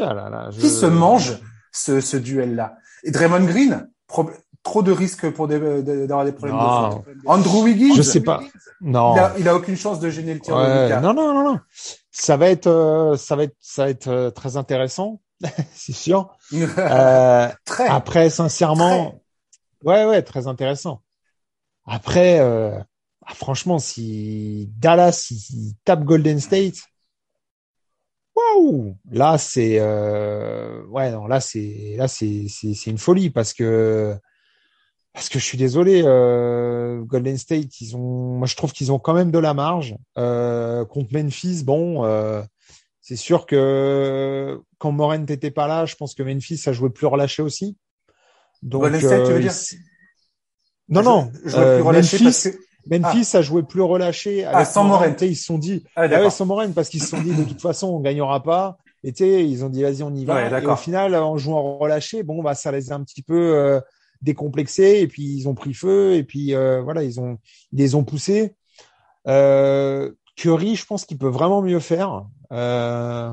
B: Ah là là, je...
A: Qui se mange ce, ce duel-là? Et Draymond Green? Trop de risques pour d'avoir des problèmes
B: non.
A: de faute. Andrew Wiggins,
B: je sais pas. Non,
A: il a, il a aucune chance de gêner le tir
B: ouais,
A: de Lucas.
B: Non, non, non, non. Ça va être, euh, ça va être, ça va être euh, très intéressant, *laughs* c'est sûr. *laughs* euh,
A: très.
B: Après, sincèrement, très. ouais, ouais, très intéressant. Après, euh, ah, franchement, si Dallas il, il tape Golden State, waouh, là c'est, euh, ouais, non, là c'est, là c'est, c'est, c'est une folie parce que parce que je suis désolé, euh, Golden State, ils ont, moi je trouve qu'ils ont quand même de la marge euh, contre Memphis. Bon, euh, c'est sûr que quand Moren n'était pas là, je pense que Memphis a joué plus relâché aussi.
A: Donc, Golden State, tu veux dire
B: Non, non.
A: Je, je plus relâché
B: Memphis,
A: parce que...
B: Memphis ah. a joué plus relâché.
A: Avec ah, sans Moren.
B: Ils se sont dit,
A: ah,
B: ah ouais, sans Moren, parce qu'ils se sont dit de toute façon on gagnera pas. Et tu sais, ils ont dit vas-y on y va.
A: Ouais,
B: et au final, en jouant relâché, bon bah ça les a un petit peu euh, décomplexés et puis ils ont pris feu et puis euh, voilà ils ont ils les ont poussés. Euh, Curry, je pense qu'il peut vraiment mieux faire euh,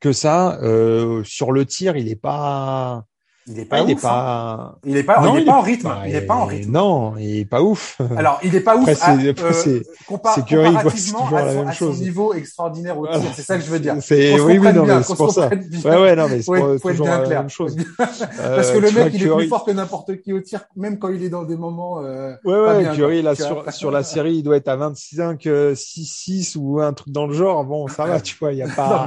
B: que ça. Euh, sur le tir, il est pas.
A: Il est pas
B: il
A: ouf,
B: est pas.
A: Il est pas.
B: Non,
A: il est
B: il
A: pas
B: est-
A: en rythme.
B: Bah,
A: il est pas en rythme.
B: Non, il est pas ouf.
A: Alors, il est pas ouf.
B: Après,
A: à,
B: après,
A: euh,
B: c'est-
A: compa-
B: c'est Curry, quoi, c'est
A: comparativement
B: toujours
A: à
B: la
A: son,
B: même
A: à son niveau extraordinaire au tir.
B: Voilà.
A: C'est ça que je veux dire.
B: C'est oui, oui, non,
A: bien,
B: c'est pour ça.
A: bien.
B: Ouais, ouais, non, mais c'est
A: être
B: toujours
A: bien
B: la
A: clair.
B: même chose. *laughs*
A: Parce
B: Euh,
A: que le mec, il est plus fort que n'importe qui au tir, même quand il est dans des moments. Euh,
B: Ouais, ouais, Curry, là, sur, sur la série, il doit être à 25, euh, 6-6 ou un truc dans le genre. Bon, ça va, tu vois, il y a *laughs*
A: non,
B: pas,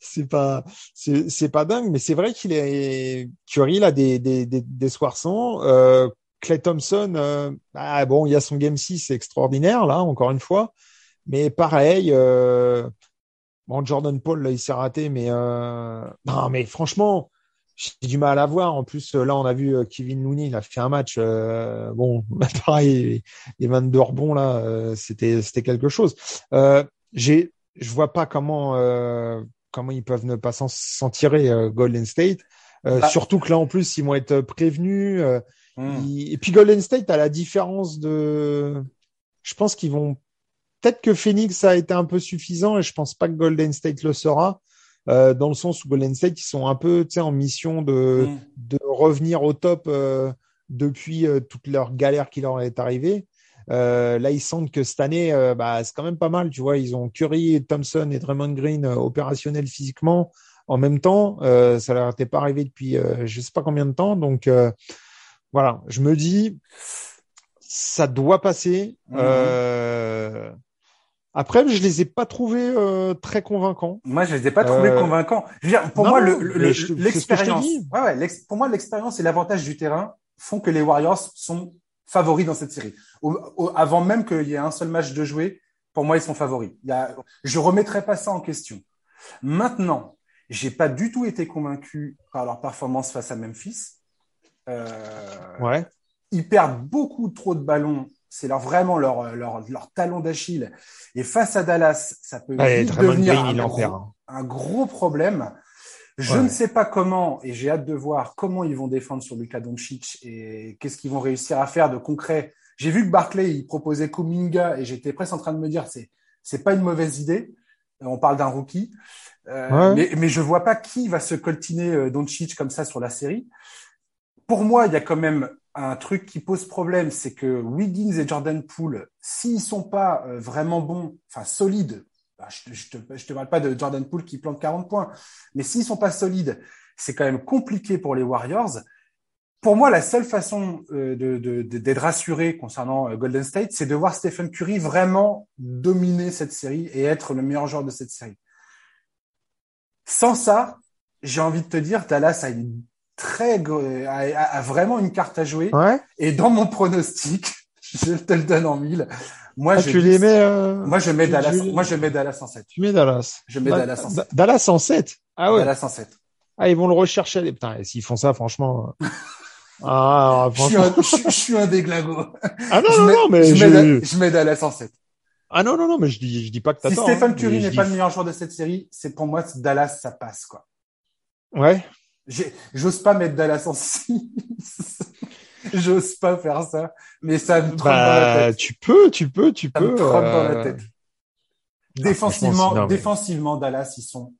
B: c'est pas, c'est pas dingue, mais c'est vrai qu'il est, Curry, a des, des, des, des soirs sans, euh, Clay Thompson, euh, ah, bon, il y a son game 6, c'est extraordinaire, là, encore une fois. Mais pareil, euh, bon, Jordan Paul, là, il s'est raté, mais, non, mais franchement, j'ai du mal à voir. En plus, là, on a vu Kevin Looney, il a fait un match. bon, *laughs* pareil, les 22 rebonds là, c'était c'était quelque chose. J'ai, je vois pas comment comment ils peuvent ne pas s'en tirer Golden State. Euh,
A: Bah.
B: Surtout que là, en plus, ils vont être prévenus. euh,
A: Hmm.
B: ils- Et puis Golden State, à la différence de, je pense qu'ils vont peut-être que Phoenix a été un peu suffisant et je pense pas que Golden State le sera. Euh, dans le sens où Golden State ils sont un peu tu sais en mission de
A: Hmm.
B: de revenir au top euh, depuis euh, toute leur galère qui leur est arrivée. Euh, là, ils sentent que cette année, euh, bah, c'est quand même pas mal. Tu vois, ils ont Curry, Thompson et Draymond Green euh, opérationnels physiquement en même temps. Euh, ça leur était pas arrivé depuis euh, je sais pas combien de temps. Donc euh, voilà, je me dis ça doit passer.
A: Mhm.
B: Euh, Après, je les ai pas trouvés euh, très convaincants.
A: Moi, je les ai pas trouvés
B: Euh,
A: convaincants. Je veux dire, pour
B: non,
A: moi, le- le- l'expérience, ouais, ouais, pour moi, l'expérience et l'avantage du terrain font que les Warriors sont favoris dans cette série. Au- au- avant même qu'il y ait un seul match de jouer, pour moi, ils sont favoris. Il y a, je remettrai pas ça en question. Maintenant, J'ai pas du tout été convaincu par leur performance face à Memphis. Euh,
B: Ouais.
A: ils perdent beaucoup trop de ballons. C'est leur, vraiment leur, leur, leur talon d'Achille. Et face à Dallas, ça peut
B: Ouais,
A: vite
B: Draymond
A: devenir
B: Green,
A: un,
B: il en
A: gros,
B: perd. hein.
A: un gros problème. Je
B: Ouais.
A: ne sais pas comment, et j'ai hâte de voir comment ils vont défendre sur Luka Doncic et qu'est-ce qu'ils vont réussir à faire de concret. J'ai vu que Barclay, il proposait Kuminga et j'étais presque en train de me dire, c'est, c'est pas une mauvaise idée. On parle d'un rookie. Euh,
B: Ouais.
A: mais, mais je vois pas qui va se coltiner euh, Doncic comme ça sur la série. Pour moi, il y a quand même un truc qui pose problème, c'est que Wiggins et Jordan Poole, s'ils sont pas euh, vraiment bons, enfin solides, bah, je, je te, je te parle pas de Jordan Poole qui plante 40 points, mais s'ils sont pas solides, c'est quand même compliqué pour les Warriors. Pour moi, la seule façon euh, de, de, de- d'être rassuré concernant euh, Golden State, c'est de voir Stephen Curry vraiment dominer cette série et être le meilleur joueur de cette série. Sans ça, j'ai envie de te dire, Dallas a une très a, vraiment une carte à jouer.
B: Ouais.
A: Et dans mon pronostic, *laughs* je te le donne en mille. Moi,
B: Ah,
A: je
B: tu les mets. euh,
A: moi, je mets
B: tu-
A: Dallas.
B: tu-
A: Moi, je mets Dallas en 7.
B: Tu mets Dallas.
A: Je mets
B: Da-
A: Dallas en
B: Da-
A: 7.
B: Dallas en 7. Ah ouais.
A: Dallas en 7.
B: Ah, ils vont le rechercher. les- Putain, s'ils font ça, franchement. euh, *laughs* Ah,
A: Je suis
B: franchement.
A: un, je, je suis un déglingo.
B: Ah non,
A: je
B: non,
A: mets,
B: non, mais
A: je,
B: je-
A: mets, Da- je mets Dallas en 7.
B: Ah non, non, non, mais je dis, je dis pas que t'as
A: Si
B: hein,
A: Curry
B: je
A: n'est
B: dis-
A: pas le meilleur joueur de cette série, c'est pour moi, Dallas, ça passe, quoi.
B: Ouais.
A: J'ose pas mettre Dallas en 6. *laughs* J'ose pas faire ça. Mais ça me trotte dans la
B: Bah,
A: tête.
B: tu peux, tu peux, tu
A: Ça me
B: peux.
A: trotte dans la
B: euh,
A: tête.
B: franchement,
A: Défensivement,
B: c'est- non, mais-
A: défensivement, Dallas, ils sont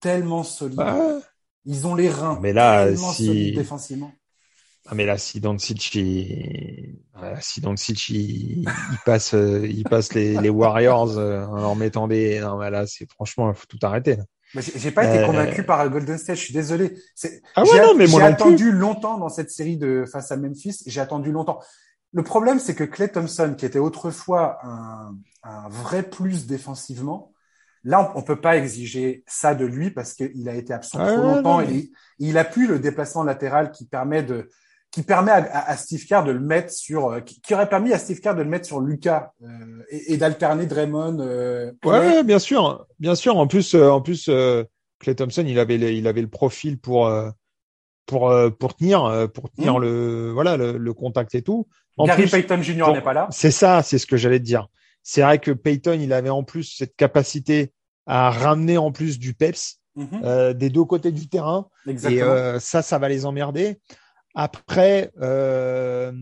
A: tellement solides.
B: ouais.
A: Ils ont les reins
B: Mais là,
A: tellement
B: si-
A: solides défensivement.
B: Ah, mais là, si Doncic, il... voilà, si Doncic, il, il passe, euh, il passe les, les Warriors euh, en leur mettant des, non, mais là, c'est franchement, il faut tout arrêter. là.
A: Mais j'ai pas été
B: Euh,
A: convaincu par Golden State. Je suis désolé.
B: Ah ouais, non, mais moi
A: j'ai attendu longtemps dans cette série de face à Memphis. J'ai attendu longtemps. Le problème, c'est que Clay Thompson, qui était autrefois un, un vrai plus défensivement, là, on, on peut pas exiger ça de lui parce qu'il a été absent
B: Ouais,
A: trop longtemps
B: non,
A: et il a plus le déplacement latéral qui permet de qui permet à, à- à Steve Kerr de le mettre sur euh, qui, qui aurait permis à Steve Kerr de le mettre sur Lucas euh, et, et d'alterner Draymond. Euh,
B: Ouais, bien sûr, bien sûr. En plus, euh, en plus, euh, Clay Thompson, il avait, le, il avait le profil pour, pour, euh, pour tenir, pour tenir
A: Mhm.
B: le, voilà, le, le contact et tout. En
A: Gary
B: plus,
A: Payton Jr. n'est pas là.
B: C'est ça, c'est ce que j'allais te dire. C'est vrai que Peyton, il avait en plus cette capacité à ramener en plus du peps
A: Mhm,
B: euh, des deux côtés du terrain. Et
A: Exactement.
B: euh, ça, ça va les emmerder. Après, euh,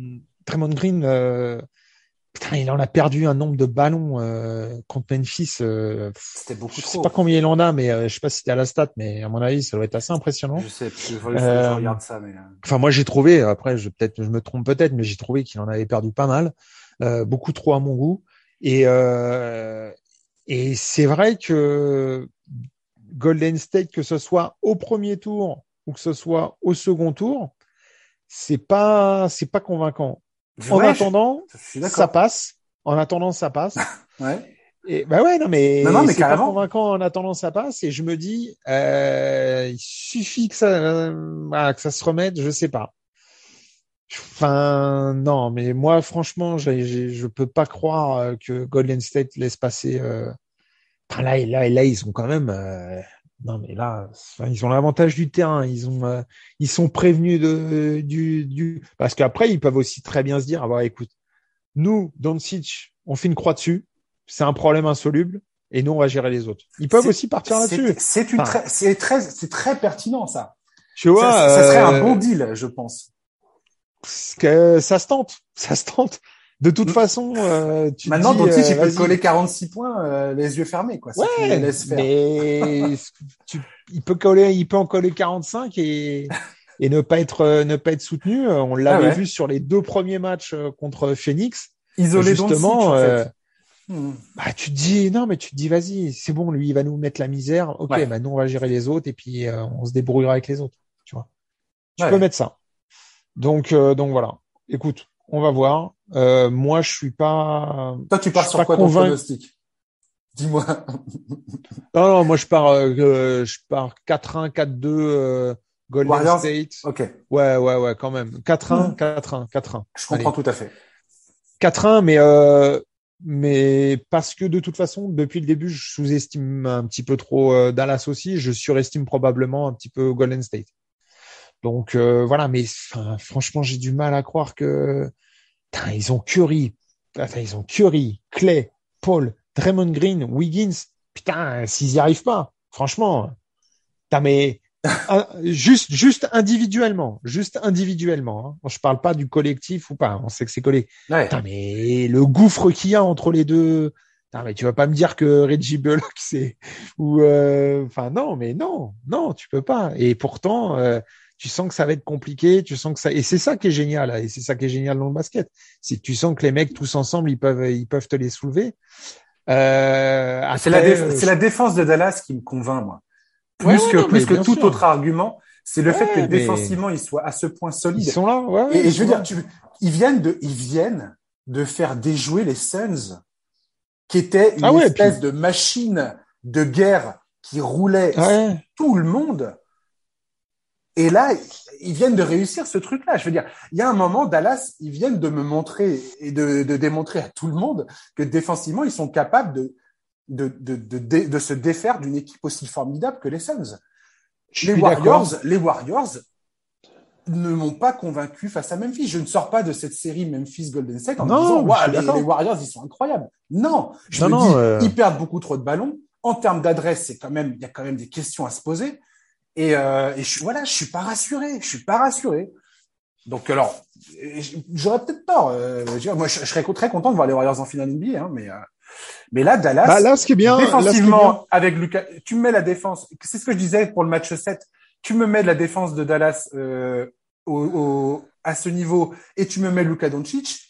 B: Draymond Green, euh, putain, il en a perdu un nombre de ballons euh, contre Memphis. Euh,
A: C'était beaucoup
B: je sais
A: trop.
B: pas combien il en a, mais euh, je sais pas si c'était à la stat, mais à mon avis, ça doit être assez impressionnant.
A: Je sais, que je, je
B: Euh,
A: regarde ça, mais.
B: Enfin, moi, j'ai trouvé. Après, je peut-être, je me trompe peut-être, mais j'ai trouvé qu'il en avait perdu pas mal, euh, beaucoup trop à mon goût. Et euh, et c'est vrai que Golden State, que ce soit au premier tour ou que ce soit au second tour, c'est pas c'est pas convaincant. En
A: ouais,
B: attendant,
A: je, je suis
B: ça passe. En attendant, ça passe. *laughs*
A: Ouais.
B: Et bah ouais, non mais,
A: Non, non, mais
B: c'est pas convaincant en attendant ça passe. Et je me dis, euh, il suffit que ça, euh, que ça se remette. Je sais pas. Enfin, non, mais moi, franchement, j'ai, j'ai- je peux pas croire euh, que Golden State laisse passer. Euh... Enfin, là, et là, et là, ils sont quand même. Non, mais là, ils ont l'avantage du terrain. Ils ont, euh, ils sont prévenus de du du parce qu'après, ils peuvent aussi très bien se dire, ah bah écoute, nous, Doncic, on fait une croix dessus. C'est un problème insoluble. Et nous, on va gérer les autres. Ils peuvent aussi partir là-dessus.
A: C'est une
B: Enfin.
A: c'est très, c'est très pertinent ça.
B: Tu vois,
A: ça, ça serait un
B: euh,
A: bon deal, je pense.
B: que ça se tente, ça se tente. De toute
A: Mm.
B: façon, euh, tu te
A: Maintenant,
B: dis,
A: Doncic, il peut te coller 46 points, euh, les yeux fermés, quoi. tu
B: Ouais,
A: laisses faire.
B: mais *laughs* tu, il peut coller, il peut en coller 45 et et ne pas être euh, ne pas être soutenu. On l'avait
A: Ah ouais.
B: vu sur les deux premiers matchs contre Phoenix.
A: Isolé Doncic,
B: Justement,
A: en fait. Hmm.
B: bah tu te dis non, mais tu te dis vas-y, c'est bon, lui il va nous mettre la misère. Ok,
A: Ouais.
B: bah nous on va gérer les autres et puis euh, on se débrouillera avec les autres. Tu vois, tu
A: Ouais.
B: peux mettre ça. Donc euh, donc voilà. Écoute, on va voir. Euh, moi je suis pas
A: Toi, tu pars sur quoi ton
B: convaincu.
A: pronostic? Dis-moi.
B: Non, non, moi je pars, euh, je pars 4-1, 4-2, euh, Golden
A: Warriors?
B: State.
A: Ok,
B: Ouais, ouais, ouais, quand même. 4-1,
A: Mhm.
B: 4-1, 4-1.
A: je comprends tout à fait.
B: 4-1, mais euh, mais parce que de toute façon, depuis le début, je sous-estime un petit peu trop euh, Dallas aussi. Je surestime probablement un petit peu Golden State. Donc euh, voilà, mais franchement, j'ai du mal à croire que ils ont Curry, enfin, ils ont Curry, Clay, Paul, Draymond Green, Wiggins. Putain, s'ils y arrivent pas, franchement, mais *laughs* juste, juste individuellement, juste individuellement. Hein. Je parle pas du collectif ou pas. On sait que c'est collé. mais le gouffre qu'il y a entre les deux. mais tu vas pas me dire que Reggie Bullock *laughs* c'est ou euh, enfin non, mais non, non, tu peux pas. Et pourtant, euh, tu sens que ça va être compliqué. Tu sens que ça et c'est ça qui est génial. Et c'est ça qui est génial dans le basket. C'est que tu sens que les mecs tous ensemble, ils peuvent, ils peuvent te les soulever.
A: Euh, c'est la, la défense de Dallas qui me convainc moi plus que plus que tout autre argument, c'est le fait que défensivement ils soient à ce point solides.
B: Ils sont là, ouais.
A: Et, je veux dire, ils viennent de, ils viennent de faire déjouer les Suns, qui étaient une ah espèce de machine de guerre qui roulait tout le monde. Et là, ils viennent de réussir ce truc-là. Je veux dire, il y a un moment, Dallas, ils viennent de me montrer et de, de démontrer à tout le monde que défensivement, ils sont capables de, de, de, de, de se défaire d'une équipe aussi formidable que les Suns. les Warriors, les Warriors ne m'ont pas convaincu face à Memphis. Je ne sors pas de cette série Memphis Golden State en disant ouais, les, Warriors ils sont incroyables. Non, je me dis euh. ils perdent beaucoup trop de ballons. En termes d'adresse, c'est quand même il y a quand même des questions à se poser. Et, euh, et je, voilà, je suis pas rassuré. Je suis pas rassuré. Donc alors, j'aurais peut-être tort. Euh, moi, je, serais très content de voir les Warriors en finale NBA, hein, mais euh, mais là, Dallas,
B: bah, là, ce qui est bien,
A: défensivement, avec Lucas, tu me mets la défense. C'est ce que je disais pour le match 7. Tu me mets de la défense de Dallas euh, au, au, à ce niveau et tu me mets Luka Doncic.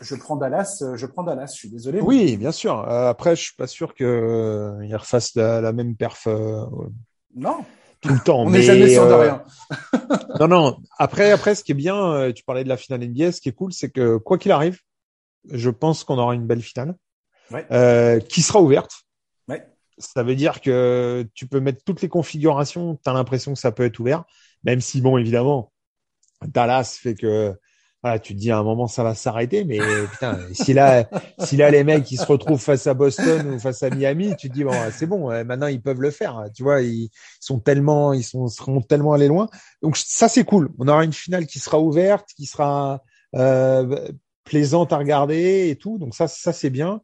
A: Je prends Dallas. Je prends Dallas. Je suis désolé.
B: Oui, bien sûr. Euh, après, je suis pas sûr que euh, il refasse la, la, même perf. Euh,
A: non.
B: Tout le temps.
A: On n'est jamais sûr de rien. *laughs*
B: non, non. Après, après, ce qui est bien, tu parlais de la finale NBA. Ce qui est cool, c'est que quoi qu'il arrive, je pense qu'on aura une belle finale euh, qui sera ouverte.
A: Ouais.
B: Ça veut dire que tu peux mettre toutes les configurations, tu as l'impression que ça peut être ouvert, même si, bon, évidemment, Dallas fait que voilà, tu te dis à un moment ça va s'arrêter, mais putain, si là, si là les mecs ils se retrouvent face à Boston ou face à Miami, tu te dis bon, c'est bon, maintenant ils peuvent le faire, tu vois, ils sont tellement, ils sont seront tellement allés loin. Donc ça c'est cool. On aura une finale qui sera ouverte, qui sera euh, plaisante à regarder et tout. Donc ça, ça c'est bien.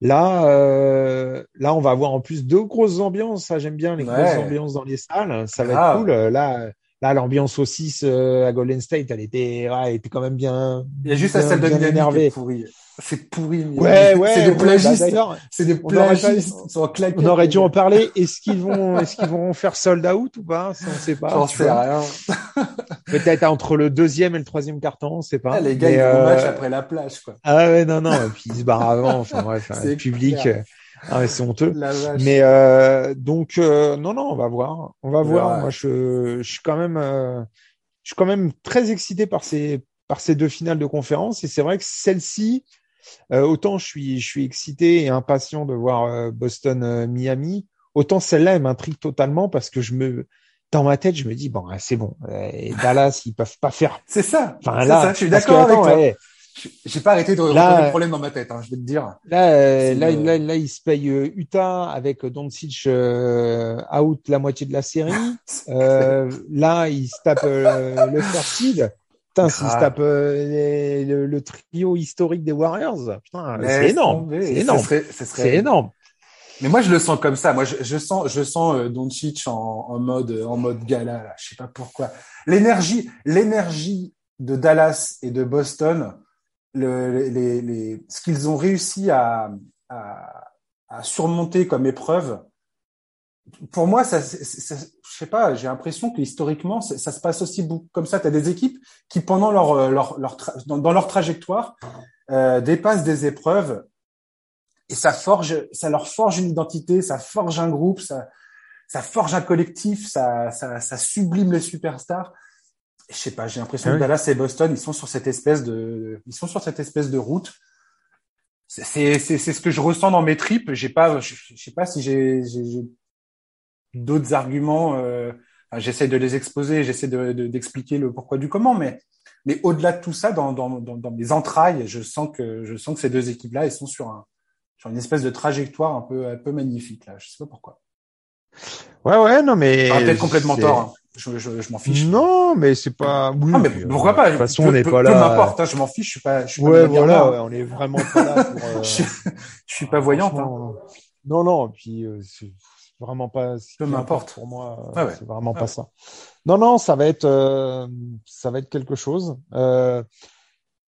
B: Là, euh, là, on va avoir en plus deux grosses ambiances. Ça, j'aime bien les grosses ambiances dans les salles. Ça va être cool. Là, là, l'ambiance au 6 euh, à Golden State, elle était, ouais, elle était quand même bien.
A: Il y a juste la salle de
B: énervé.
A: C'est pourri.
B: Ouais, ouais.
A: C'est des plagistes. Bah, c'est des plagistes.
B: On aurait dû en parler. Est-ce qu'ils vont, est-ce qu'ils vont faire sold out ou pas? Ça, on sait pas.
A: J'en sais rien. *laughs*
B: Peut-être entre le deuxième et le troisième carton, on sait pas.
A: Ah, les gars, ils euh... match après la plage, quoi.
B: Ah ouais, non, non. Et puis ils se barrent avant. Enfin bref, *laughs* le public. Ah, c'est honteux. Mais euh, donc euh, non, non, on va voir. On va voir. Moi, je, je suis quand même, euh, je suis quand même très excité par ces par ces deux finales de conférence. Et c'est vrai que celle-ci, euh, autant je suis, je suis excité et impatient de voir euh, Boston-Miami, euh, autant celle-là, elle m'intrigue totalement parce que je me, dans ma tête, je me dis bon, c'est bon. Et Dallas, ils peuvent pas faire.
A: C'est ça. Enfin là, ça, je suis d'accord avec toi. J'ai pas arrêté de regarder le problème dans ma tête, hein, je vais te dire.
B: Là, là, là, là, ils se payent Utah avec Doncic euh, out la moitié de la série. *laughs* euh, là, ils se tapent le first Putain, s'ils se tapent euh, le, trio historique des Warriors, putain, c'est énorme. C'est énorme. C'est énorme.
A: Mais moi, je le sens comme ça. Moi, je, je sens, je sens euh, Doncic en, en mode, en mode gala. Là. Je sais pas pourquoi. L'énergie, l'énergie de Dallas et de Boston, le, les, les, ce qu'ils ont réussi à, à, à, surmonter comme épreuve, pour moi, ça, ça, je sais pas, j'ai l'impression que historiquement, ça se passe aussi comme ça. Tu as des équipes qui, pendant leur, euh, leur, leur dans, leur trajectoire, euh, dépassent des épreuves et ça forge, ça leur forge une identité, ça forge un groupe, ça, ça forge un collectif, ça, ça, ça sublime les superstars. Je sais pas, j'ai l'impression ah que Dallas et Boston, ils sont sur cette espèce de, ils sont sur cette espèce de route. C'est, c'est, c'est ce que je ressens dans mes tripes. J'ai pas, je, je sais pas si j'ai, j'ai d'autres arguments. Euh, j'essaie de les exposer, j'essaie d'expliquer de, le pourquoi du comment, mais mais au-delà de tout ça, dans, dans, dans, dans, mes entrailles, je sens que je sens que ces deux équipes-là, elles sont sur un sur une espèce de trajectoire un peu un peu magnifique là. Je sais pas pourquoi.
B: Ouais ouais non mais.
A: peut-être complètement tort. Hein. Je, je, je m'en fiche.
B: Non, mais c'est pas.
A: Oui, mais pourquoi pas?
B: De toute façon, on n'est pas là.
A: Peu m'importe, hein, je m'en fiche. Je suis pas. Je suis
B: ouais, voilà, ouais, on est vraiment pas là. Pour, *laughs* euh...
A: je, je suis pas voyante. Hein.
B: Non, non. Puis euh, c'est vraiment pas.
A: Peu m'importe
B: pour moi. Ah ouais. C'est vraiment ah pas ça. Non, non, ça va être, euh, ça va être quelque chose.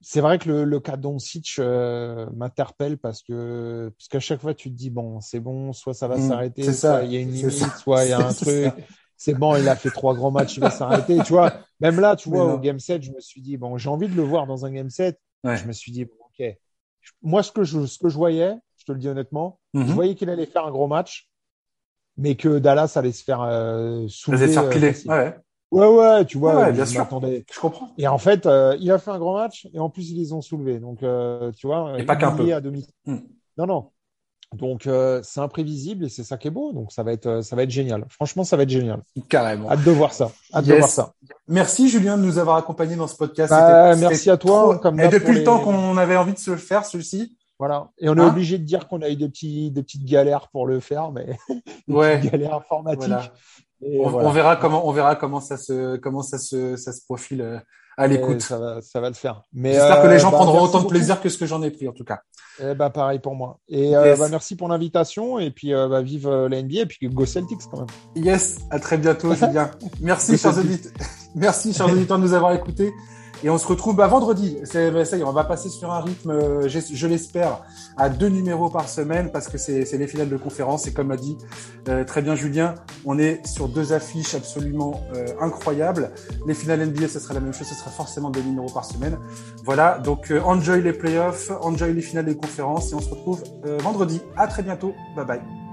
B: C'est vrai que le, le cas d'Oncic euh, m'interpelle parce que parce qu'à chaque fois tu te dis bon c'est bon soit ça va mmh, s'arrêter soit il y a une limite soit il y a un *laughs* truc c'est bon, il a fait trois grands matchs, il va s'arrêter. Tu vois, même là, tu vois, au game set, je me suis dit, bon, j'ai envie de le voir dans un game set. Je me suis dit, bon, ok. Moi, ce que je, ce que je voyais, je te le dis honnêtement, je mhm. voyais qu'il allait faire un gros match, mais que Dallas allait se faire euh, soulever.
A: faire
B: euh,
A: ouais.
B: Ouais, ouais, tu vois,
A: ouais, bien sûr. Je comprends.
B: Et en fait, euh, il a fait un grand match et en plus ils les ont soulevés. Donc, euh, tu vois,
A: et pas qu'un peu.
B: À demi. Hmm. Non, non. Donc euh, c'est imprévisible et c'est ça qui est beau. Donc ça va être ça va être génial. Franchement, ça va être génial.
A: Carrément.
B: Hâte de voir ça. Hâte de voir ça.
A: Merci Julien de nous avoir accompagnés dans ce podcast.
B: Bah, merci à toi. Comme
A: et depuis le temps qu'on avait envie de se le faire, celui-ci.
B: Voilà. Et on est hein obligé de dire qu'on a eu des petits des petites galères pour le faire, mais *laughs*
A: des ouais.
B: galères informatiques.
A: On, on, verra comment on verra comment ça se comment ça se ça se profile euh, à l'écoute.
B: Ça va, ça va le faire.
A: Mais j'espère que les gens euh, bah, prendront autant de plaisir que ce que j'en ai pris en tout cas.
B: Eh bah pareil pour moi. Et euh, bah, merci pour l'invitation et puis euh, bah, vive la NBA et puis go Celtics quand même.
A: Yes, à très bientôt Julien. *laughs* Merci chers auditeurs. *laughs* Merci chers auditeurs de nous avoir écoutés. Et on se retrouve bah, vendredi. C'est, bah, ça y est, on va passer sur un rythme, euh, je, l'espère, à deux numéros par semaine parce que c'est, les finales de conférence. Et comme a dit euh, très bien Julien, on est sur deux affiches absolument euh, incroyables. Les finales NBA, ce sera la même chose, ce sera forcément deux numéros par semaine. Voilà, donc enjoy les playoffs, enjoy les finales des conférences et on se retrouve vendredi. À très bientôt. Bye bye.